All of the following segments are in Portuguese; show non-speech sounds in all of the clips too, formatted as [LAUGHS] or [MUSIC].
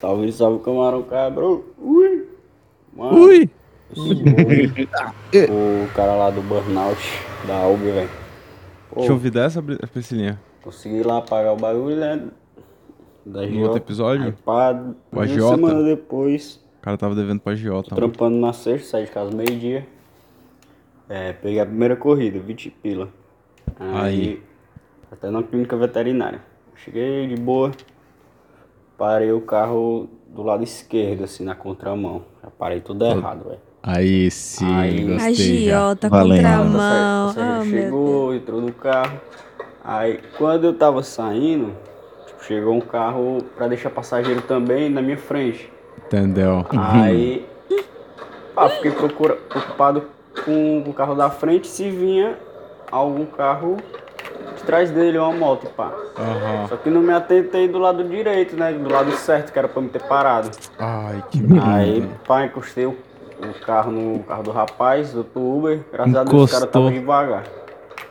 Salve, salve, camarão cabrão. Ui. Mano, [LAUGHS] Ui! o, cara lá do burnout da Uber, velho. Deixa eu ouvir dessa, Priscilinha. consegui lá pagar o bagulho, né? Da No outro episódio? Aí, uma semana depois, O cara tava devendo pra Giota. trampando na sexta, saí de casa meio-dia. É, peguei a primeira corrida, 20 pila. Aí. Até na clínica veterinária. Cheguei de boa, parei o carro do lado esquerdo, assim, na contramão. Já parei tudo errado, velho. Aí sim, Aí- gostei. Agiota, contramão. O passageiro Oh, meu chegou, entrou no carro. Aí quando eu tava saindo, tipo, chegou um carro pra deixar passageiro também na minha frente. Entendeu? Aí pá, fiquei procura- preocupado com, com o carro da frente se vinha algum carro de trás dele, uma moto, pá. Aham. Só que não me atentei do lado direito, né? Do lado certo, que era pra me ter parado. Ai, que merda. Aí, pá, encostei o, o carro no carro do rapaz, do Uber. Graças a Deus, o cara Encostou. tava devagar.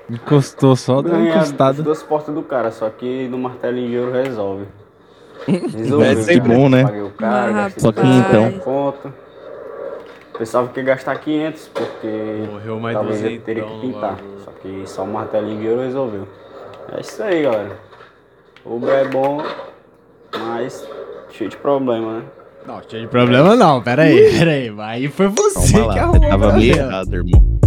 Encostou só, deu encostada. duas portas do cara, só que no martelinho de ouro resolve. [LAUGHS] Resolveu. Deve ser cara. bom, né? Paguei o cara, Ah, gastei Só que então. conta. Pensava que ia gastar 500, porque Morreu mais talvez eu teria que duzentão pintar. Só que só o martelinho de ouro resolveu. É isso aí, galera. Uber é bom, mas cheio de problema, né? Não, cheio de problema não, pera aí, pera aí. Aí foi você que arrumou tava meio errado, irmão.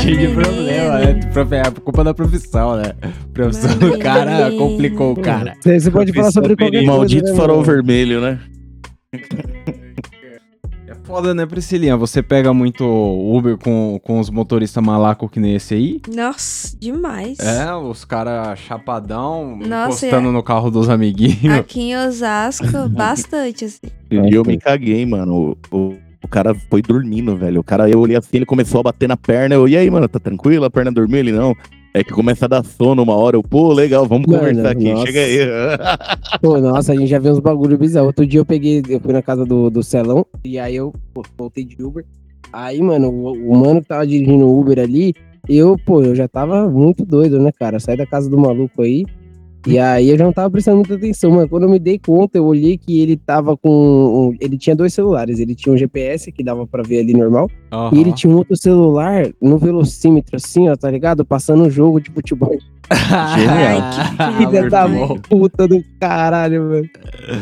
Cheio de problema, né? É culpa da profissão, né? A profissão do cara complicou o cara. Você pode falar sobre qualquer coisa. Maldito né, farol mano? vermelho, né? [LAUGHS] É foda, né, Priscilinha? Você pega muito Uber com, com os motoristas malacos que nem esse aí? Nossa, demais. É, os caras chapadão, Nossa, encostando é. no carro dos amiguinhos. Aqui em Osasco, [LAUGHS] bastante, assim. E eu me caguei, mano. O, o, o cara foi dormindo, velho. O cara, eu olhei assim, ele começou a bater na perna. Eu, e aí, mano, tá tranquilo? A perna dormiu? Ele, não. É que começa a dar sono uma hora. Eu, pô, legal, vamos Mano, conversar aqui. nossa. Chega aí. [LAUGHS] Pô, nossa, a gente já viu uns bagulho bizarro. Outro dia eu peguei, eu fui na casa do, do Celão, e aí eu pô, voltei de Uber. Aí, mano, o, o mano que tava dirigindo o Uber ali, eu, pô, eu já tava muito doido, né, cara? Saí da casa do maluco aí. E aí eu já não tava prestando muita atenção, mano. Quando eu me dei conta, eu olhei que ele tava com. um- ele tinha dois celulares. Ele tinha um GPS que dava pra ver ali normal. Aham. E ele tinha um outro celular no velocímetro, assim, ó, tá ligado? Passando um jogo de futebol. Genial. Ah, [LAUGHS] Filha da puta do caralho, mano.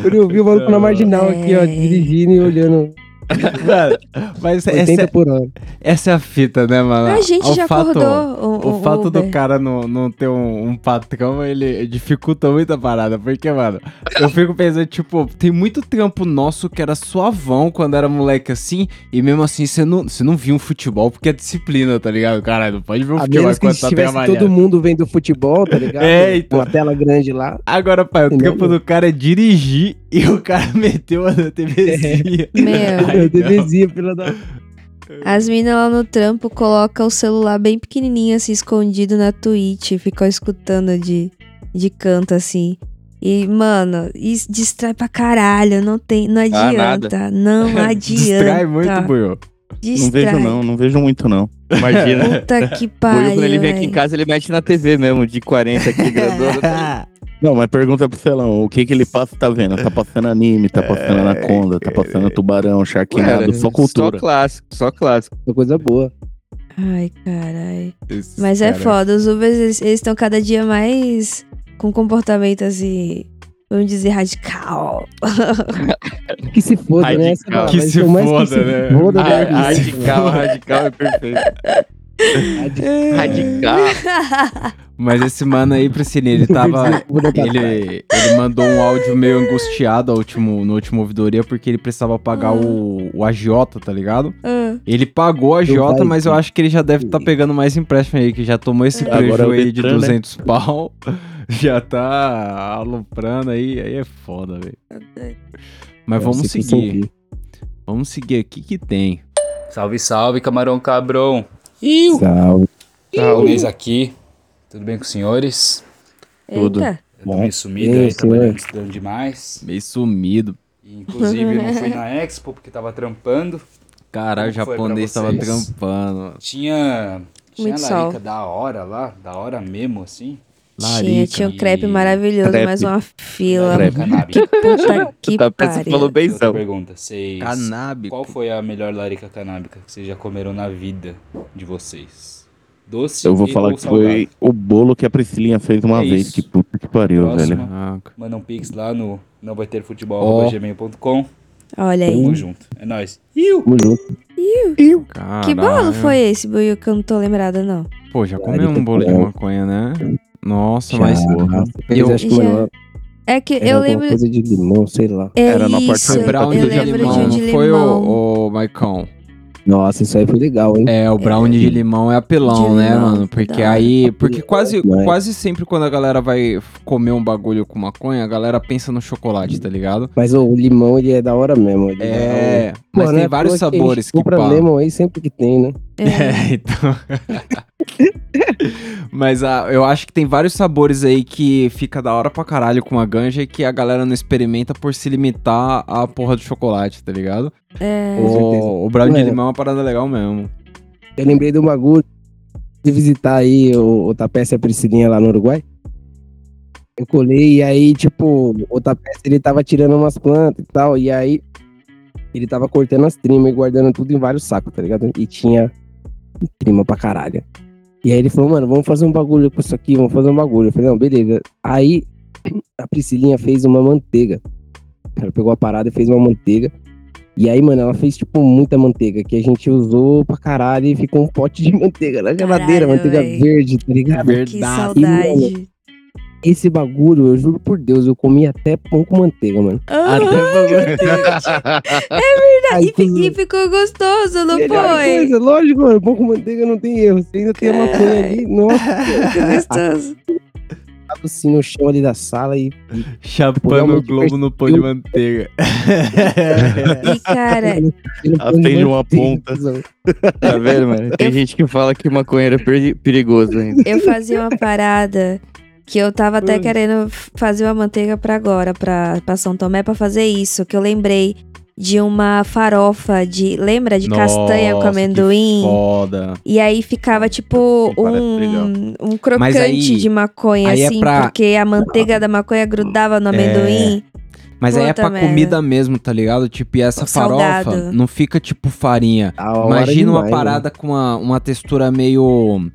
Quando eu vi o maluco na marginal aqui, ó, É. dirigindo e olhando Mano, Mas 80 essa, por hora. essa é a fita, né, mano? A gente O já fato- acordou o, O fato do Uber. cara não, não ter um, um patrão, ele dificulta muito a parada. Porque, mano, eu fico pensando, tipo, tem muito trampo nosso que era suavão quando era moleque assim, e mesmo assim você não, você não via um futebol porque é disciplina, tá ligado? Caralho, não pode ver um A futebol menos que enquanto tá trabalhando. todo mundo vendo futebol, tá ligado? É, então. Com a tela grande lá. Agora, pai, o trampo do cara é dirigir e o cara [LAUGHS] meteu a TVzinha. [LAUGHS] Meu. Ai, eu não. deveria, filha da. As minas lá no trampo colocam o celular bem pequenininho, assim, escondido na Twitch. Ficam escutando de, de canto, assim. E, mano, isso distrai pra caralho. Não tem, não adianta. não [LAUGHS] adianta. Distrai muito, Buiu. Não Distrai. vejo, não, não vejo muito, não. Imagina. [LAUGHS] Puta que O pariu. Will, quando ele vem aqui em casa, ele mete na TV mesmo, de 40 aqui, grandona. [LAUGHS] Não, mas pergunta pro Celão, o que que ele passa, tá vendo? Tá passando anime, tá passando anaconda, tá passando tubarão, sharknado, Cara, só cultura. Só clássico, só clássico. Uma coisa boa. Ai, caralho. Esses Mas é cara- foda. Os Ubers, eles estão cada dia mais com comportamento, assim, vamos dizer, radical. [LAUGHS] Que se foda, né? Essa Radical. palavra, Que se foda, que se né? Foda, Ah, né? Radical, radical é perfeito. Radical. Mas esse mano aí, Priscila, ele tava. ele, ele mandou um áudio meio angustiado ao último, no último ouvidoria porque ele precisava pagar o, o agiota, tá ligado? Ah, Ele pagou a agiota, mas eu acho que ele já deve estar pegando mais empréstimo aí, que já tomou esse Agora prejuízo é o aí de Detran, né? 200 pau. [LAUGHS] Já tá aloprando aí, aí é foda, velho. Mas vamos Esse aqui seguir. Vamos seguir aqui que tem. Salve, salve, camarão cabrão. Salve. Tá, o mês aqui. Tudo bem com os senhores? Tudo. Eita. Eu tô meio sumido Sim, aí, trabalhando, senhor. estudando demais. Meio sumido. E, inclusive, não fui [LAUGHS] na Expo porque tava trampando. Caralho, o japonês tava trampando. Tinha, tinha Muito a sol. larica da hora lá, da hora mesmo, assim. Tinha, tinha um crepe maravilhoso, Crepe. mas uma fila. Crepe. Canábica. Que puta [LAUGHS] que Tá, pariu. falou Outra benzão. pergunta. Vocês... Canábico. Qual foi a melhor larica canábica que vocês já comeram na vida de vocês? Doce Eu vou e falar que foi o bolo que a Priscilinha fez uma É vez. isso. Que puta que pariu, Próxima. velho. Ah, Manda um pix lá no não vai ter Ó. futebol.gmail.com. Olha aí. Tamo junto. É nóis. Tamo junto. Que bolo foi esse, Buiu, que eu não tô lembrada, não? Pô, já comeu um bolo de maconha, né? Nossa, Já, mas. fez, eu- acho que, Já. É que era eu lembro. coisa de limão, sei lá. É Era no isso, apartamento Foi brownie de limão, de não de foi limão. o, o Maicon? Nossa, isso aí foi legal, hein? É, o brownie de limão é apelão, né, limão, mano? Porque hora. aí. Porque quase, quase sempre quando a galera vai comer um bagulho com maconha, a galera pensa no chocolate, tá ligado? Mas o limão, ele é da hora mesmo. Ele É, da mas Pô, tem né, vários sabores que compra pá. lemon aí sempre que tem, né? É, [LAUGHS] então. [LAUGHS] [LAUGHS] Mas ah, eu acho que tem vários sabores aí que fica da hora pra caralho com a ganja e que a galera não experimenta por se limitar à porra do chocolate, tá ligado? É. O, o brownie de limão é uma parada legal mesmo. Eu lembrei de um bagulho de visitar aí o, o Tapete e a Priscilinha lá no Uruguai. Eu colei e aí, tipo, o Tapete ele tava tirando umas plantas e tal, e aí ele tava cortando as trimas e guardando tudo em vários sacos, tá ligado? E tinha trima pra caralho. E aí ele falou, mano, vamos fazer um bagulho com isso aqui, vamos fazer um bagulho. Eu falei, não, beleza. Aí [CLEARS THROAT] a Priscilinha fez uma manteiga. Ela pegou a parada e fez uma manteiga. E aí, mano, ela fez, tipo, muita manteiga, que a gente usou pra caralho e ficou um pote de [LAUGHS] manteiga na geladeira, Caralho, manteiga véi. verde, tá ligado? Que saudade. Esse bagulho, eu juro por Deus, eu comi até pão com manteiga, mano. Ah, [LAUGHS] Aí, e, fi- e ficou gostoso, não melhor foi? coisa, lógico, mano, pão com manteiga não tem erro. Você ainda tem a maconha ali, nossa, Ficou [LAUGHS] gostoso. tava assim no chão ali da sala e Chapando Programa o globo no pão de manteiga. [LAUGHS] E, cara, Acende uma ponta. [LAUGHS] Tá vendo, mano? Tem gente que fala que maconha era peri- perigoso ainda. eu fazia uma parada que eu tava até Hum. querendo fazer uma manteiga pra agora, pra, pra São Tomé, pra fazer isso. Que eu lembrei de uma farofa de. Lembra? De castanha com Nossa, amendoim? que Foda. E aí ficava tipo um, um crocante aí- de maconha, aí é assim, pra- porque a manteiga da maconha grudava no amendoim. Mas aí é Puta pra merda. comida mesmo, tá ligado? Tipo, e essa farofa não fica tipo farinha. Hora Imagina uma parada com uma, uma textura meio.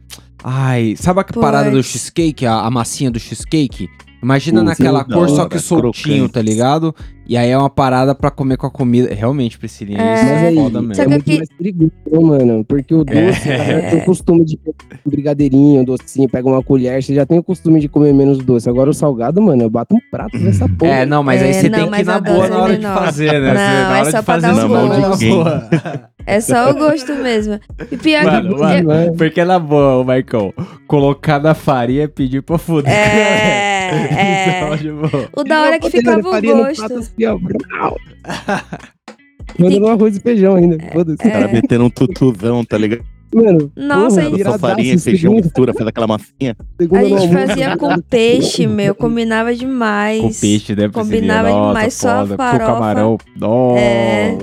Ai, sabe a Puts. parada do cheesecake? A, a massinha do cheesecake? Imagina naquela cor, só que soltinho, crocante. tá ligado? E aí é uma parada pra comer com a comida. Realmente, Priscilinha, É. isso Mas é aí, foda mesmo. Só é muito mais perigoso, né, mano. Porque o doce, É. galera tem o costume de pegar um brigadeirinho, um docinho, pega uma colher, você já tem o costume de comer menos doce. Agora o salgado, mano, eu bato um prato [LAUGHS] nessa porra. É, não, mas aí É, você não, tem que ir na boa na é hora de menor. fazer, né? Não, na é hora só de pra fazer dar um na. [LAUGHS] É só o gosto mesmo. E pior Mano, que. mano, porque na boa, Michael, colocar na farinha é pedir pra fuder. É, [LAUGHS] é. Tipo, O da hora é que ficava o gosto. assim, ó, brau. [LAUGHS] Manda no arroz e feijão ainda. Foda-se. O cara metendo um tutuzão, tá ligado? Mano, Nossa, porra, a gente, viradaço, Só farinha e feijão, mistura, faz aquela massinha. segunda a gente almoço. fazia com peixe, meu. Combinava demais. com peixe, né? Combinava demais, só a foda. farofa. Com camarão. Nossa. É.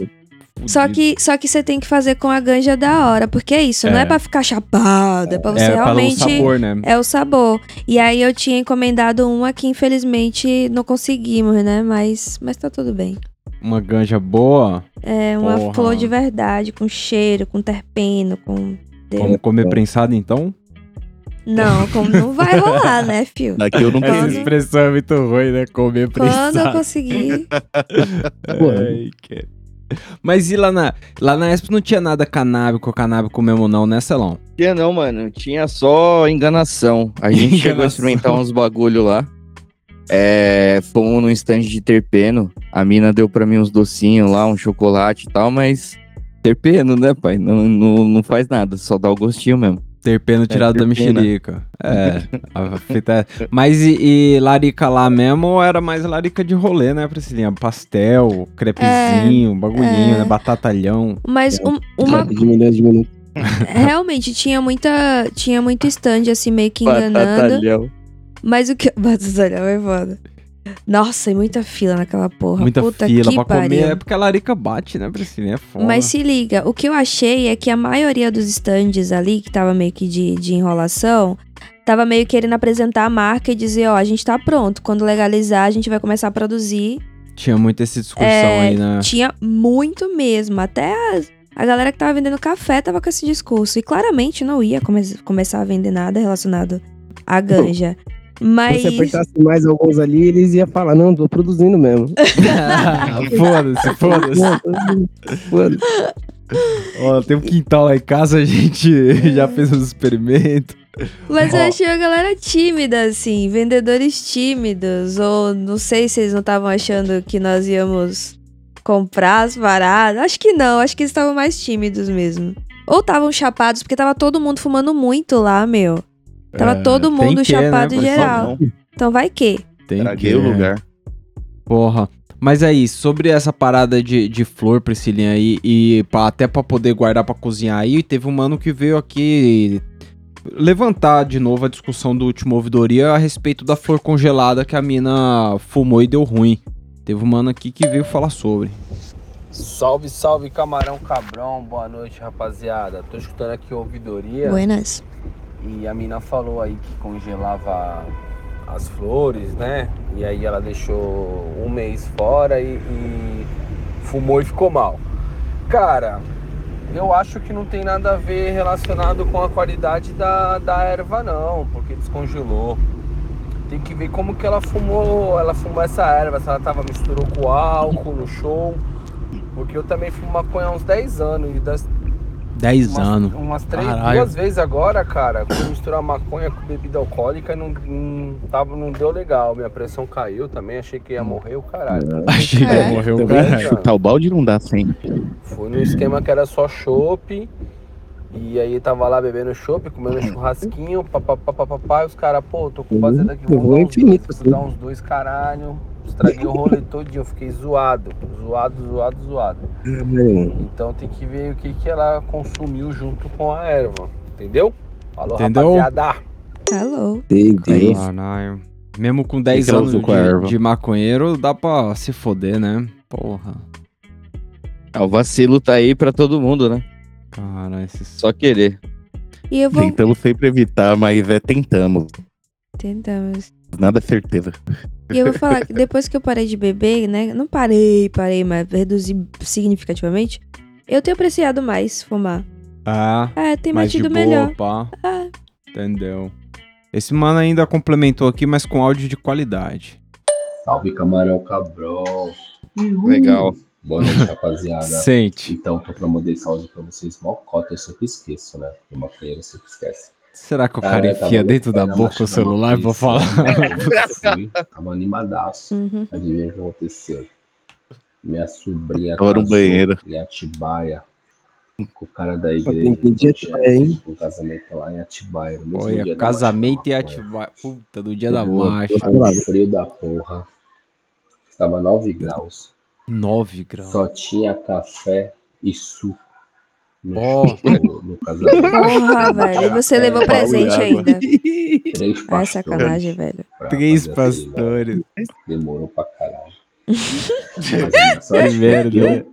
Só que, só que você tem que fazer com a ganja da hora, porque é isso, não É. é pra ficar chapado, é pra você é, para o realmente. sabor, né? É o sabor. E aí eu tinha encomendado uma que infelizmente não conseguimos, né? Mas, mas tá tudo bem. Uma ganja boa, É uma Porra. flor de verdade, com cheiro, com terpeno, com. vamos comer prensado então? Não, como não vai rolar, né, fio? [LAUGHS] Daqui eu não Essa tenho. expressão é muito ruim, né? Comer Quando eu conseguir. [LAUGHS] Ai, que- Mas e lá na, lá na Expo não tinha nada canábico, canábico mesmo não, né, Celão? Tinha não, mano. Tinha só enganação. A gente chegou a Enganação. experimentar uns bagulho lá. É, fomos no stand de terpeno. A mina deu pra mim uns docinhos lá, um chocolate e tal, mas terpeno, né, pai? Não, não, não faz nada, só dá o gostinho mesmo. Terpeno tirado da mexerica. É, [LAUGHS] a fita é- Mas e, e larica lá mesmo ou era mais larica de rolê, né, Priscilinha? Pastel, crepezinho, bagulhinho, é. né? Batatalhão. Mas um- uma. De milhões de minutos. [LAUGHS] Realmente, tinha muita. Tinha muito stand assim, meio que enganando. Batatalhão. Mas o que. [LAUGHS] Batalhão é foda. Nossa, e muita fila naquela porra. Muita Puta fila pra pariu. comer. É porque a larica bate, né, Priscilinha? É foda. Mas se liga, o que eu achei é que a maioria dos stands ali, que tava meio que de, de enrolação, tava meio querendo apresentar a marca e dizer, ó, a gente tá pronto. Quando legalizar, a gente vai começar a produzir. Tinha muita essa discussão É, aí, né? Tinha muito mesmo. Até a, a galera que tava vendendo café tava com esse discurso. E claramente não ia come- começar a vender nada relacionado à ganja. [LAUGHS] Mas. Se apertasse mais alguns ali, eles iam falar, não, tô produzindo mesmo. [LAUGHS] foda-se, foda-se. Foda-se. Ó, tem um quintal lá em casa, a gente [LAUGHS] já fez uns experimentos. Mas eu achei a galera tímida, assim, vendedores tímidos. Ou não sei se eles não estavam achando que nós íamos comprar as paradas. Acho que não, acho que eles estavam mais tímidos mesmo. Ou estavam chapados, porque tava todo mundo fumando muito lá, meu. Tava É, todo mundo que, né? chapado só geral. Então vai que. Tem Traguei que, o né? lugar. Porra. Mas aí, sobre essa parada de, de flor, Priscilinha, aí, e pra- até pra poder guardar pra cozinhar aí, teve um mano que veio aqui levantar de novo a discussão do último ouvidoria a respeito da flor congelada que a mina fumou e deu ruim. Teve um mano aqui que veio falar sobre. Salve, salve, camarão cabrão. Boa noite, rapaziada. Tô escutando aqui a ouvidoria Buenas. E a mina falou aí que congelava as flores, né? E aí ela deixou um mês fora e, e fumou e ficou mal. Cara, eu acho que não tem nada a ver relacionado com a qualidade da, da erva, não, porque descongelou. Tem que ver como que ela fumou, ela fumou essa erva, se ela tava misturou com álcool no show. Porque eu também fumo maconha há uns 10 anos e das 10 umas, anos. umas três, Caralho. duas vezes agora, cara, quando misturar maconha com bebida alcoólica não, não, tava, não deu legal. Minha pressão caiu também, achei que ia morrer o caralho. Achei que É. morreu o caralho. chutar o balde não dá sempre. Fui no esquema que era só chopp. E aí tava lá bebendo chopp, comendo churrasquinho, papapá, papapá, e os caras, pô, tô com baseada aqui, Eu vou dar uns infinito, dois, assim. vou dar uns dois caralho. Estraguei o rolê todinho, fiquei zoado, zoado, zoado, zoado. Então tem que ver o que, que ela consumiu junto com a erva, entendeu? Falou, Entendeu? rapaziada. Hello. Entendi. Caralho. Mesmo com 10 que anos de, de maconheiro, dá pra se foder, né? Porra. Ah, o vacilo tá aí pra todo mundo, né? Cara, esses... Só querer. E eu vou. Tentamos sempre evitar, mas é tentamos. Tentamos. Nada é certeza. E eu vou falar que depois que eu parei de beber, né? Não parei, parei, mas reduzi significativamente. Eu tenho apreciado mais fumar. Ah, É, tem mais de batido boa, melhor. pá. Ah. Entendeu. Esse mano ainda complementou aqui, mas com áudio de qualidade. Salve camarão cabrão. Legal. Boa noite, rapaziada. Sente. Então, tô pra mandar esse áudio pra vocês. Mocota, eu sempre esqueço, né? Porque maconheiro sempre esquece. Será que o Cara, cara enfia tava dentro da boca o celular e vou falar? Tava animadaço. Uhum. Adivinha o que aconteceu? Minha sobrinha Tava no casou banheiro. em Atibaia com o cara da igreja. pedir Atibaia, hein? Um casamento lá em Atibaia. Olha, casamento e maconha. ativar. Puta, do dia da marcha. Um frio da porra. Estava 9 graus. 9 graus. Só tinha café e suco. No, Ó. no, no casamento. [LAUGHS] Porra, velho. E você levou presente ainda. Três Ah, pastores sacanagem, velho. Três pastores. Demorou pra caralho. Mas sorte Que merda, né?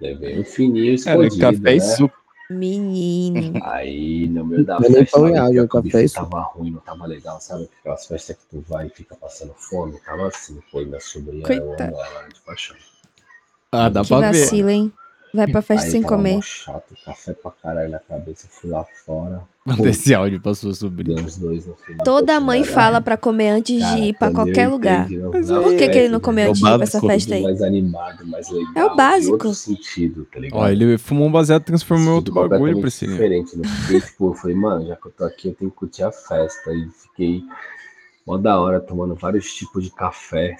Levei um fininho Cara, escondido, café e né? suco. Menino. Aí no meio da Não é nem festa, olha, água, o café suco. tava ruim, não tava legal, sabe? Aquelas festas que tu vai e fica passando fome, tava assim, foi minha sobrinha, eu Coitado. amo ela de paixão. Ah, dá Que pra ver. vacila, hein? Vai pra festa Aí sem tava comer. chato, café pra caralho na cabeça, fui lá fora, Manda esse áudio pra sua sobrinha. Toda mãe Caralho. fala pra comer antes de ir pra qualquer lugar. Mas Por que, que ele não comeu É o antes de ir pra essa básico, festa aí? mais animado, mais legal. É o básico. Tá? Ó, ele fumou um baseado e transformou em outro bagulho, completamente Priscilinha. diferente, né? Porque, tipo, eu falei, mano, já que eu tô aqui, eu tenho que curtir a festa. E fiquei mó da hora tomando vários tipos de café.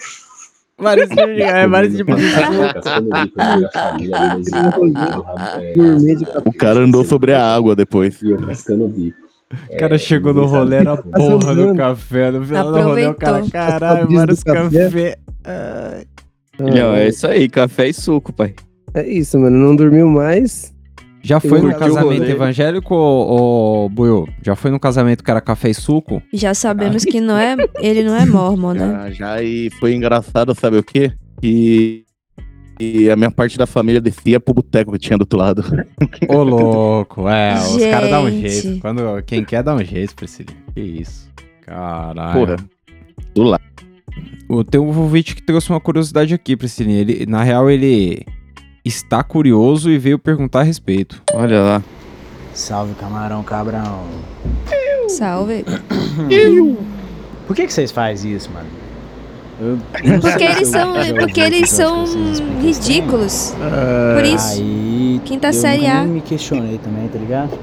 Vários [LAUGHS] é, vários de é, [LAUGHS] Gourmet de. O cara andou sobre a água depois. E eu cascando o bico. O cara chegou no rolê, era a porra do café. No final do rolê, o cara, caralho, vários do café. café. Ai. Não, é isso aí, café e suco, pai. É isso, mano. Não dormiu mais. Já foi no casamento evangélico, ô, ô Buiu? Já foi no casamento que era café e suco? Já sabemos que não é, ele não é [LAUGHS] mormon, né? Já, já e foi engraçado, sabe o quê? Que E a minha parte da família descia pro boteco que tinha do outro lado. [LAUGHS] Ô, louco, é, os caras dão um Gente. jeito. Quando, quem quer dá um jeito, Priscilinha. Que isso. Caralho. Porra. Do lado. O- Tem um ouvinte que trouxe uma curiosidade aqui, Priscilinha. Ele, na real, ele está curioso e veio perguntar a respeito. Olha lá. Salve, camarão cabrão. Salve. Por que, que vocês fazem isso, mano? Eu Porque eles eu são, porque eles são ridículos. Por isso. Aí, Quinta eu série A. nem me questionei também, tá ligado?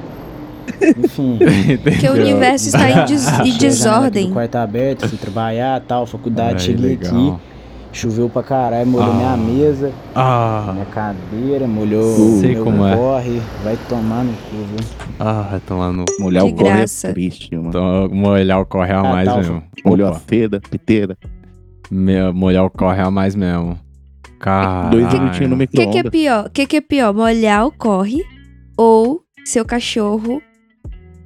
Enfim. [LAUGHS] Porque o universo está em, des- em desordem. O quarto aberto, fui trabalhar tal, faculdade, Ai, cheguei legal. aqui. Choveu pra caralho, molhou Ah. minha mesa, Ah, minha cadeira, molhou Sei meu como é. corre. Vai tomar no cu, viu? ah, vai tomar no. Molhar De o corre é triste, mano. Então, molhar o corre a Ah, mais tá, mesmo. Molhou a Opa, seda, piteira. me- molhar o corre a mais mesmo. Dois minutinhos Caralho. no O que, que é micro-ondas. pior? O que, que é pior? Molhar o corre ou seu cachorro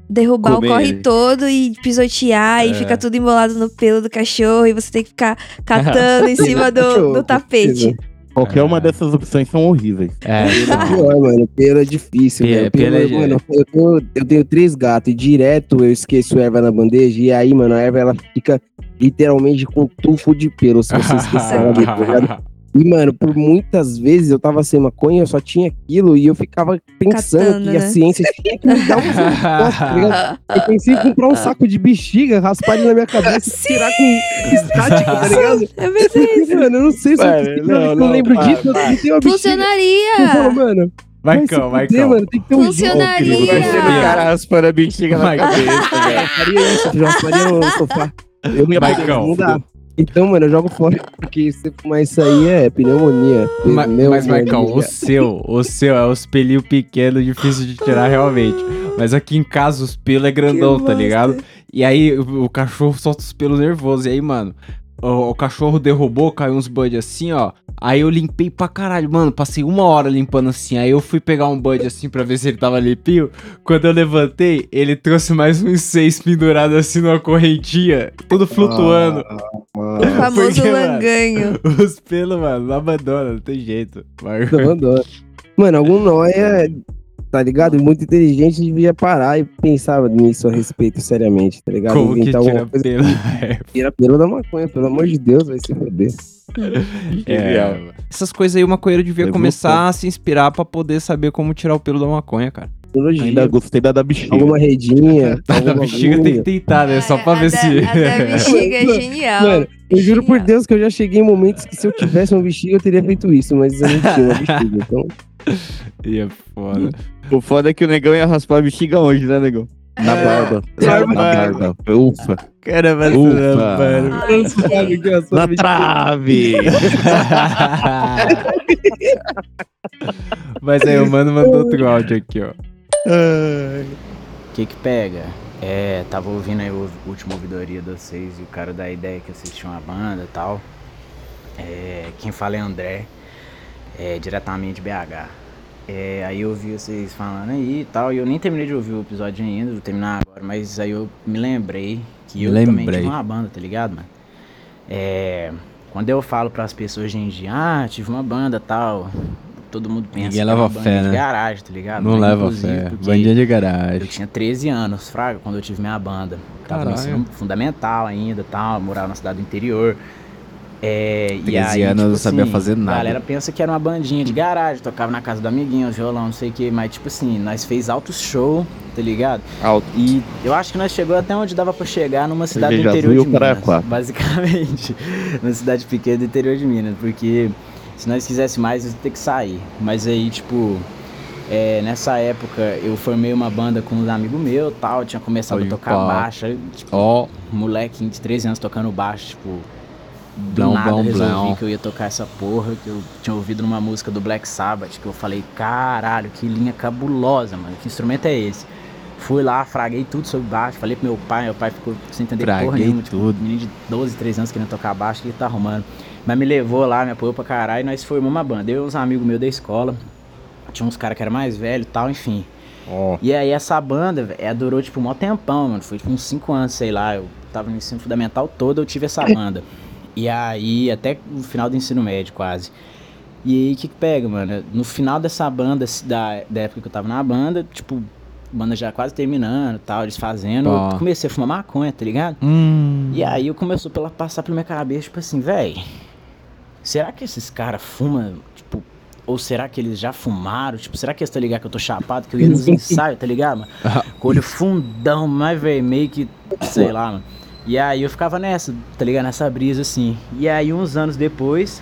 derrubar Comer o corre ele. todo e pisotear É. e fica tudo embolado no pelo do cachorro e você tem que ficar catando em [LAUGHS] cima do, do tapete. Qualquer uma dessas opções são horríveis. É, Pior, mano, pelo é difícil, Pelo- velho. pelo é mano, eu, tenho, eu tenho três gatos e direto eu esqueço erva na bandeja e aí, mano, a erva ela fica literalmente com tufo de pelo se você [LAUGHS] esquecer ela tá ligado? [LAUGHS] E, mano, por muitas vezes eu tava sem maconha, eu só tinha aquilo e eu ficava pensando Catando, que a né? ciência tinha que me dar um [LAUGHS] negócio, tá? Eu pensei em comprar um saco de bexiga, raspar ele na minha cabeça e tirar com estática, tá ligado? É verdade. Mano, eu não sei se eu, Mano, eu não, não, não, lembro para, disso, eu não tenho uma bexiga. Eu falo, Funcionaria! mano, vai Maicão, fuder, Maicão. mano, tem que ter um. Funcionaria! O cara raspando a bexiga na Vai. cabeça, Eu velho. faria isso, eu já faria no sofá. Eu ia Maicão. Então, mano, eu jogo fora, porque fumar isso aí é pneumonia. Ma- Pneumonia. mas, Maicão, o seu, o seu é os pelinhos pequenos, difícil de tirar realmente. Mas aqui em casa os pelos é grandão, tá ligado? E aí o, o cachorro solta os pelos nervosos. E aí, mano, o, o cachorro derrubou, caiu uns buds assim, ó. Aí eu limpei pra caralho, mano. Passei uma hora limpando assim. Aí eu fui pegar um bud assim pra ver se ele tava limpinho. Quando eu levantei, ele trouxe mais uns seis pendurados assim numa correntinha, tudo flutuando. [LAUGHS] O famoso Porque, mano, langanho. Os pelos, mano, não abandona, não tem jeito. Não, não. Mano, algum nóia, tá ligado? Muito inteligente devia parar e pensar nisso a respeito seriamente, tá ligado? Como que Inventar tira alguma coisa pelo? que tira pelo da maconha, pelo amor de Deus, vai se foder. [LAUGHS] É, essas coisas aí o maconheiro devia Eu começar a se inspirar pra poder saber como tirar o pelo da maconha, cara. Ainda gostei da da bexiga. alguma redinha, [LAUGHS] Da alguma bexiga tem que tentar, né? Só pra A ver da- se. A da [LAUGHS] bexiga é genial. Mano, eu juro por. Deus que eu já cheguei em momentos que se eu tivesse uma bexiga eu teria feito isso, mas eu não tinha uma bexiga, então... E é foda. O foda é que o negão ia raspar a bexiga onde, né, negão? Na barba. Barba. Na barba. Ufa. Caramba, Ufa. mano. Na trave. [LAUGHS] Mas aí, o mano mandou outro áudio aqui, ó. O que que pega? É, tava ouvindo aí o último ouvidoria de vocês e o cara da ideia que assistiu uma banda e tal. É, quem fala é André, é, diretamente de BH. É, aí eu ouvi vocês falando aí e tal, e eu nem terminei de ouvir o episódio ainda, vou terminar agora, mas aí eu me lembrei que eu também Lembrei. tive uma banda, tá ligado, mano? É, quando eu falo pras pessoas hoje em dia, ah, tive uma banda tal, todo mundo pensa Ninguém que é leva fé, de né? garagem, tá ligado? Não Mas, leva fé. Bandinha de eu garagem. tinha 13 anos, Fraga, quando eu tive minha banda. Tava no ensino fundamental ainda, tal, morava na cidade do interior. É, e 13 aí, anos eu não tipo sabia assim, fazer nada. A galera pensa que era uma bandinha de garagem, tocava na casa do amiguinho, violão, não sei o que, mas tipo assim, nós fez alto show, tá ligado? Alto. E eu acho que nós chegou até onde dava pra chegar numa cidade Cerveja do interior de e Minas. quatro. Basicamente, [LAUGHS] numa cidade pequena do interior de Minas, porque se nós quisesse mais, nós ia ter que sair. Mas aí, tipo, é, nessa época eu formei uma banda com uns amigos meus tal, tinha começado Oi, a tocar pá. baixo, aí, tipo, Ó, moleque de 13 anos tocando baixo, tipo. Do Blão, nada blão, resolvi blão. que eu ia tocar essa porra, que eu tinha ouvido numa música do Black Sabbath, que eu falei, caralho, que linha cabulosa, mano, que instrumento é esse? Fui lá, fraguei tudo sobre baixo, falei pro meu pai, meu pai ficou sem entender porra Fraguei nenhuma, tipo, tudo. menino de 12, 13 anos querendo tocar baixo, o que ele tá arrumando? Mas me levou lá, me apoiou pra caralho, e nós formamos uma banda, eu e uns amigos meus da escola, tinha uns caras que eram mais velhos e tal, enfim. ó. E aí essa banda, ela durou tipo um mó tempão, mano. Foi tipo uns 5 anos, sei lá. Eu tava no ensino fundamental todo, eu tive essa [COUGHS] banda. E aí, até o final do ensino médio, quase. E aí, o que que pega, mano? No final dessa banda, da, da época que eu tava na banda, tipo, banda já quase terminando tal, desfazendo, Ó. eu comecei a fumar maconha, tá ligado? Hum. E aí eu começou pela passar pela minha cabeça, tipo assim, véi, será que esses caras fumam, tipo, ou será que eles já fumaram? Tipo, será que eles tá ligado que eu tô chapado, que eu ia nos [LAUGHS] ensaios, tá ligado, mano? Com o olho fundão, mais vermelho que, sei lá, mano. E aí eu ficava nessa, tá ligado? Nessa brisa assim. E aí uns anos depois,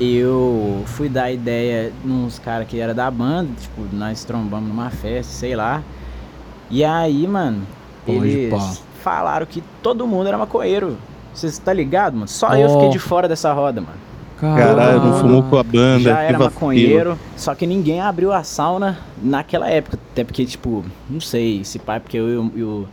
eu fui dar ideia nos caras que era da banda, tipo, nós trombamos numa festa, sei lá. E aí, mano, eles falaram que todo mundo era maconheiro. Vocês tá ligado, mano? Só eu fiquei de fora dessa roda, mano. Caralho, não fumou com a banda. Já que era vacilo. maconheiro, só que ninguém abriu a sauna naquela época. Até porque, tipo, não sei, se pai, porque eu e o.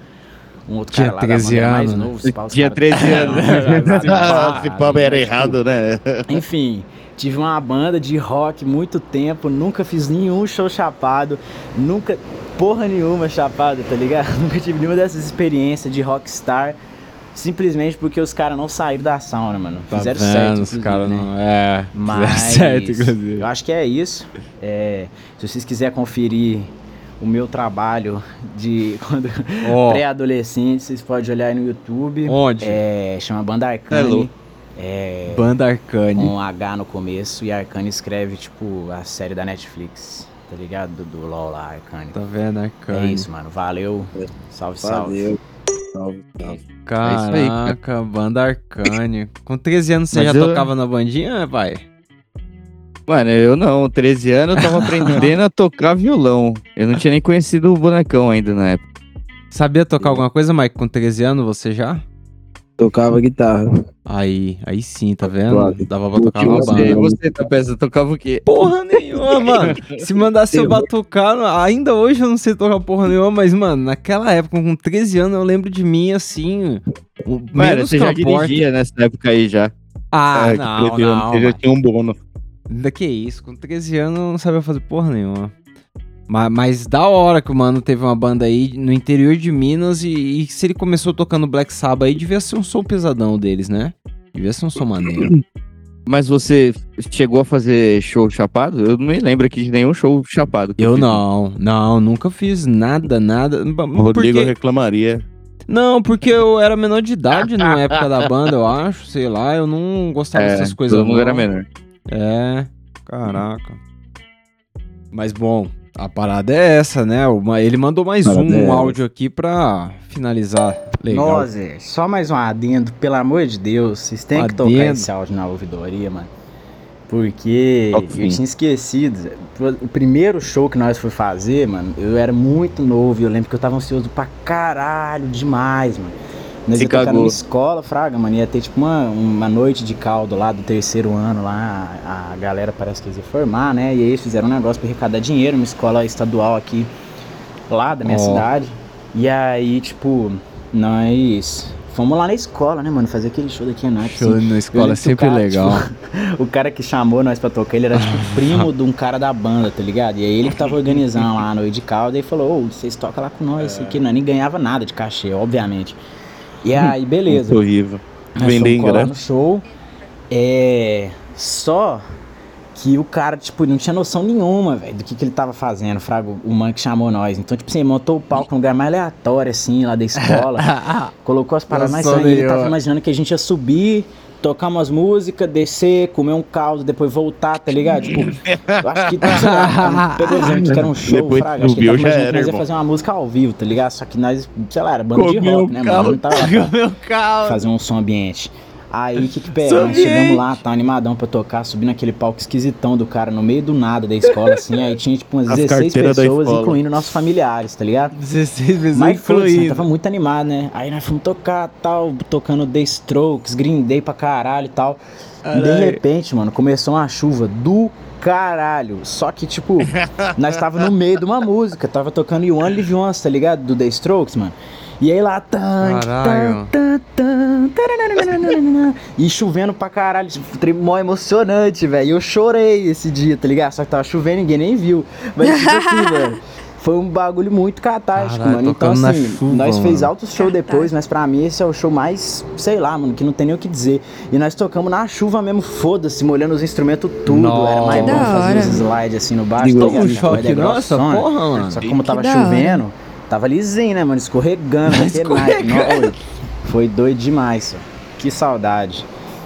Um outro Tinha cara lá da 13 banda era mais anos, né? novo, se pá, Tinha cara- 13 anos. [LAUGHS] Esse [LAUGHS] papo era errado, né? [LAUGHS] Enfim, tive uma banda de rock muito tempo, nunca fiz nenhum show chapado, nunca porra nenhuma chapada, tá ligado? Nunca tive nenhuma dessas experiências de rockstar, simplesmente porque os caras não saíram da sauna, mano. Tá Fizeram vendo, certo, os caras né? não. É, Mas certo, inclusive. eu acho que é isso. É, se vocês quiserem conferir o meu trabalho de [LAUGHS] quando Ó. pré-adolescente, vocês podem olhar aí no YouTube. Onde? É, chama Banda É Arcane. É, Banda Arcane. com H no começo e Arcane escreve tipo a série da Netflix, tá ligado? Do, do LOL lá, Arcane. Tá vendo, Arcane? É isso, mano. Valeu. Salve, salve. Valeu. Salve, salve. É aí, cara. Caraca, banda Arcane. Com 13 anos você Mas já eu- tocava na bandinha, pai? Mano, eu não, 13 anos eu tava [LAUGHS] aprendendo a tocar violão. Eu não tinha nem conhecido o bonecão ainda na época. Sabia tocar alguma coisa, Mike? Com 13 anos você já? Tocava guitarra. Aí, aí sim, tá vendo? Suave. Dava pra tocar uma você? banda. E você, pensando, tocava o quê? Porra nenhuma, [LAUGHS] mano. Se mandasse eu batucar, ainda hoje eu não sei tocar porra nenhuma, mas, mano, naquela época, com 13 anos, eu lembro de mim assim. Mano, você já porta. dirigia nessa época aí já. Ah, É, que não, 13 anos não. Você já tinha um bônus. Ainda que isso, com 13 anos eu não sabia fazer porra nenhuma. Mas, mas da hora que o mano teve uma banda aí no interior de Minas e, e se ele começou tocando Black Sabbath aí, devia ser um som pesadão deles, né? Devia ser um som maneiro. Mas você chegou a fazer show chapado? Eu não me lembro aqui de nenhum show chapado. que Eu fiz. não, não, nunca fiz nada, nada. O Rodrigo Porque- reclamaria. Não, porque eu era menor de idade na época da banda, eu acho, sei lá, eu não gostava É, dessas coisas. todo mundo não. era menor. É, caraca. Mas bom, a parada é essa, né? Ele mandou mais um é áudio aqui pra finalizar. Legal. Nossa, só mais um adendo, pelo amor de Deus, vocês têm que tocar Adendo. esse áudio na ouvidoria, mano. Porque eu tinha esquecido. O primeiro show que nós fomos fazer, mano, eu era muito novo. e Eu lembro que eu tava ansioso pra caralho demais, mano. Nós Se ia tocar cagou. numa escola, Fraga, mano. Ia ter tipo uma, uma noite de caldo lá do terceiro ano lá. A, a galera parece que eles iam formar, né? E aí eles fizeram um negócio pra arrecadar dinheiro, uma escola estadual aqui lá da minha Ó. cidade. E aí, tipo, nós fomos lá na escola, né, mano? Fazer aquele show daqui à noite. Show assim. na Eu escola é sempre cara, legal. tipo, [LAUGHS] o cara que chamou nós pra tocar, ele era tipo [LAUGHS] primo de um cara da banda, tá ligado? E aí ele que tava organizando lá a noite de calda e falou, ô, vocês tocam lá com nós, isso aqui, nós nem ganhava nada de cachê, obviamente. E aí, beleza. Muito horrível. Nós Vender ingresso. no show. É. Só que o cara, tipo, não tinha noção nenhuma, velho, do que, que ele tava fazendo, Frago, o man que chamou nós. Então, tipo assim, montou o palco num lugar mais aleatório, assim, lá da escola. [LAUGHS] colocou as paradas mais estranhas. Ele tava imaginando que a gente ia subir, tocar umas músicas, descer, comer um caldo, depois voltar, tá ligado? Tipo, eu acho que, sei lá, pegou gente que era um show, Depois Fraga. Acho que tava imaginando que nós ia fazer uma música ao vivo, tá ligado? Só que nós, sei lá, era banda de rock, né, mano? Não tava [LAUGHS] lá pra- fazer um som ambiente. Aí o que que pega? Nós chegamos lá, tá animadão pra tocar, subindo aquele palco esquisitão do cara no meio do nada da escola, assim. Aí tinha tipo umas As 16 carteiras da pessoas, incluindo nossos familiares, tá ligado? 16 vezes Mas incluído. tava muito animado, né? Aí nós fomos tocar tal, tocando The Strokes, Green Day pra caralho e tal. E de Caralho. repente, mano, começou uma chuva do caralho. Só que, tipo, [LAUGHS] nós tava no meio de uma música, tava tocando You Only Live Once, tá ligado? Do The Strokes, mano. E aí lá, tan, tan, tan, taranana, e chovendo pra caralho, tipo, mó emocionante, velho. Eu chorei esse dia, tá ligado? Só que tava chovendo, ninguém nem viu. Mas tipo assim, mano. foi um bagulho muito Caralho, mano. Então, assim, chuva, nós fez altos show depois, mas pra mim esse é o show mais, sei lá, mano, que não tem nem o que dizer. E nós tocamos na chuva mesmo, foda-se, molhando os instrumentos tudo. Nossa. Era mais bom fazer os slides assim no baixo. Tá um choque nossa, porra, mano. Só que como tava da hora. Tava lisinho, né, mano? Escorregando. [LAUGHS] Escorregando. Nó- Foi doido demais, só. Que saudade.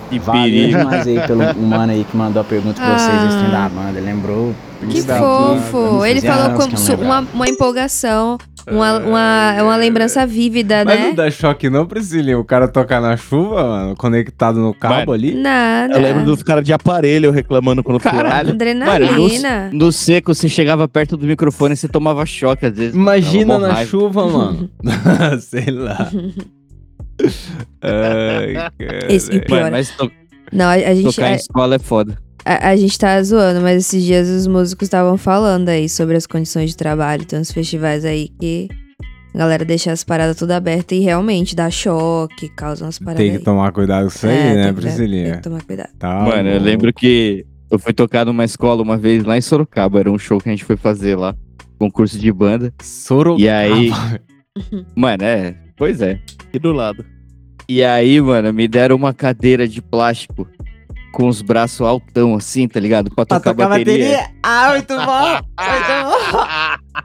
Que Valeu perigo. demais aí pelo [LAUGHS] humano aí que mandou a pergunta pra vocês, Ah. esse trem da banda. Lembrou. Que fofo. Ele falou su- lembrava. uma, uma empolgação, uma, uma, uma lembrança vívida, Mas né? não dá choque não, Priscilinha? O cara tocar na chuva, mano, conectado no cabo Mano, ali? Nada. Eu lembro dos caras de aparelho reclamando quando Caralho. Adrenalina. No seco, você chegava perto do microfone e você tomava choque às vezes. Imagina Dava mó na raiva. chuva, [LAUGHS] mano. [LAUGHS] Sei lá. [LAUGHS] Ai, cara. Esse- e pior, Mano, mas to- Não, a, a gente, tocar em a, escola é foda. A- a gente tá zoando, mas esses dias os músicos estavam falando aí sobre as condições de trabalho. Tem uns festivais aí que a galera deixa as paradas tudo abertas e realmente dá choque, causa umas paradas Tem que aí. tomar cuidado com isso aí, É, né, tem que- Tem Priscilinha? que tomar cuidado. Tá Mano, eu lembro que eu fui tocar numa escola uma vez lá em Sorocaba. Era um show que a gente foi fazer lá. Concurso de banda. Sorocaba. E aí. [LAUGHS] Mano, é. Pois é. aqui do lado. E aí, mano, me deram uma cadeira de plástico com os braços altão assim, tá ligado? Pra Pra tocar, tocar bateria. bateria? Ah, muito bom! Muito bom! [LAUGHS]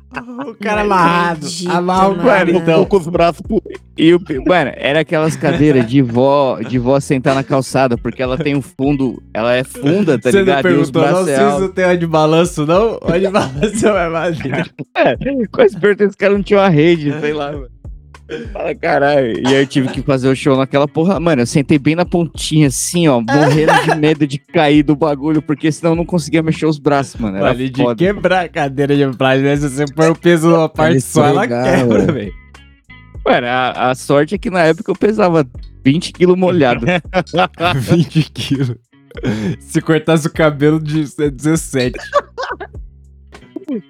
O cara amarrado. acredito, Amarra o então. com os braços pro... E o, mano, era aquelas cadeiras de vó, de vó sentar na calçada, porque ela tem um fundo, ela é funda, tá Você não ligado? E os perguntou, não braços sei é uma de balanço, não? Uma de [LAUGHS] balanço é maneiro. Quase perguntei se cara não tinha uma rede, sei lá, mano. Fala, caralho. E aí eu tive que fazer o show naquela porra. Mano, eu sentei bem na pontinha, assim, ó, morrendo de medo de cair do bagulho, porque senão eu não conseguia mexer os braços, mano. Era Olha, de quebrar a cadeira de plástico, né? Se você põe o peso numa parte só, ela quebra, velho. Mano, a, a sorte é que na época eu pesava 20 quilos molhado. [LAUGHS] 20 quilos. Se cortasse o cabelo de 17.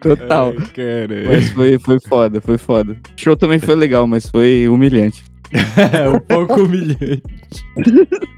Total. Ai, caralho. Mas foi, foi foda, foi foda. O show também foi legal, mas foi humilhante. É [LAUGHS] um pouco humilhante. [LAUGHS]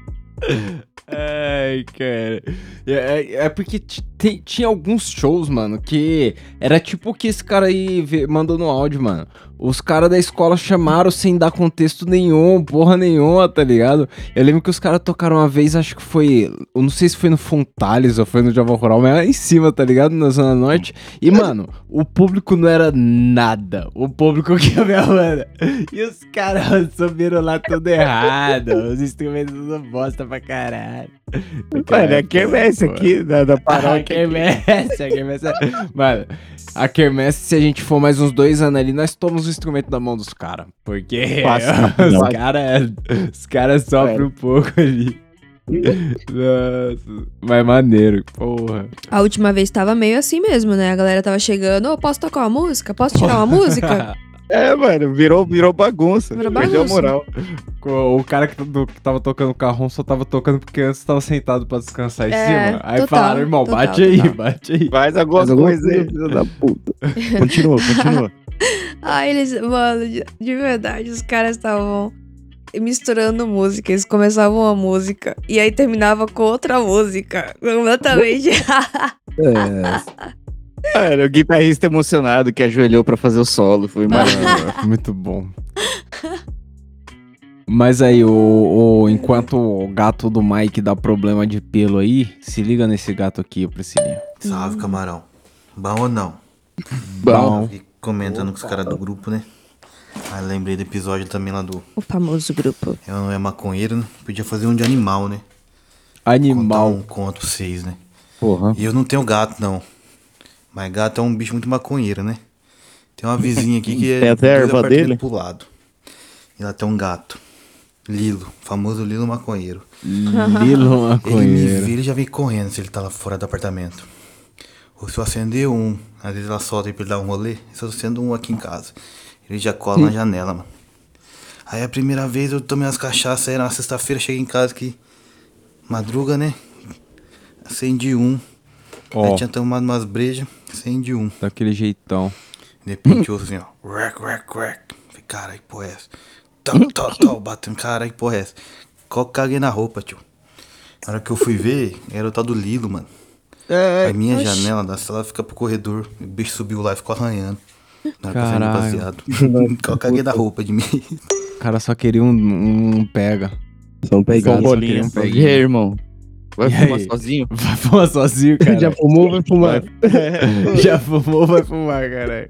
Ai, cara. É, é- é porque tem- tinha alguns shows, mano, que era tipo o que esse cara aí mandou no áudio, mano. Os caras da escola chamaram sem dar contexto nenhum, porra nenhuma, tá ligado? Eu lembro que os caras tocaram uma vez, acho que foi. Eu não sei se foi no Fontales ou foi no Java Rural, mas lá em cima, tá ligado? Na Zona Norte. E, mano, o público não era nada. O público que a minha banda. E os caras subiram lá tudo errado. Os instrumentos tudo bosta pra caralho. Mano, é quermesse aqui da, [LAUGHS] da A paróquia. Quermesse, a quermesse. Mano, a quermesse, se a gente for mais uns dois anos ali, nós tomamos o instrumento da mão dos caras. Porque Fácil, [LAUGHS] os caras os cara sofrem um pouco ali. Nossa, mas maneiro, porra. A última vez tava meio assim mesmo, né? A galera tava chegando, ô, posso tocar uma música? Posso tirar uma música? [LAUGHS] É, mano, virou, virou bagunça. Virou Perdeu a bagunça. moral. O o cara que, do- que tava tocando o carrão só tava tocando porque antes tava sentado pra descansar em É, cima. Aí total, falaram, irmão, total, bate aí, total. bate aí. Faz alguma Faz alguma coisa aí, filho da puta. [LAUGHS] Continua, continua. [LAUGHS] Ai, eles, mano, de, de verdade, os caras estavam misturando música. Eles começavam uma música e aí terminava com outra música. Completamente. É, [LAUGHS] Mano, o guitarrista emocionado que ajoelhou pra fazer o solo. Foi [LAUGHS] maravilhoso. Ah, Muito bom. Mas aí, o, o- enquanto o gato do Mike dá problema de pelo aí, se liga nesse gato aqui, Priscilinha. Salve, camarão. Bom ou não? Bom. E comentando com os caras do grupo, né? Aí lembrei do episódio também lá do o famoso grupo. Eu Não É Maconheiro, né? Podia fazer um de animal, né? Animal. Contar um conto pra vocês, né? Porra. E eu não tenho gato, não. Mas gato é um bicho muito maconheiro, né? Tem uma vizinha aqui que [LAUGHS] é Tem até a dois erva dele? pro lado. E ela tem um gato. Lilo, famoso Lilo maconheiro. Lilo Ele me maconheiro. vê, ele já vem correndo se ele tá lá fora do apartamento. Ou se eu acender um, às vezes ela solta aí pra ele dar um rolê, se eu acendo um aqui em casa, ele já cola na [LAUGHS] janela, mano. Aí a primeira vez eu tomei umas cachaças, era na sexta-feira, cheguei em casa que madruga, né? Acendi um. Ó. Aí tinha tomado umas brejas, acendi um. Daquele jeitão. De repente eu ouço assim, ó. Rec, rec, rec. Falei, caralho, que porra é essa? Tal, tal, tal, batendo, caralho, que porra é essa? Qual que caguei na roupa, tio? Na hora que eu fui ver, era o tal do Lilo, mano. É, a minha oxi. janela da sala fica pro corredor. O bicho subiu lá e ficou arranhando. Na hora que eu saí Caralho. [LAUGHS] Eu caguei da roupa de mim. O cara só queria um, um pega. Só um pegar. Só queria um E peguinho. aí, irmão? Vai E fumar aí? sozinho? [LAUGHS] Vai fumar sozinho, [LAUGHS] cara. Já fumou, vai fumar. [LAUGHS] Já fumou, vai fumar, caralho.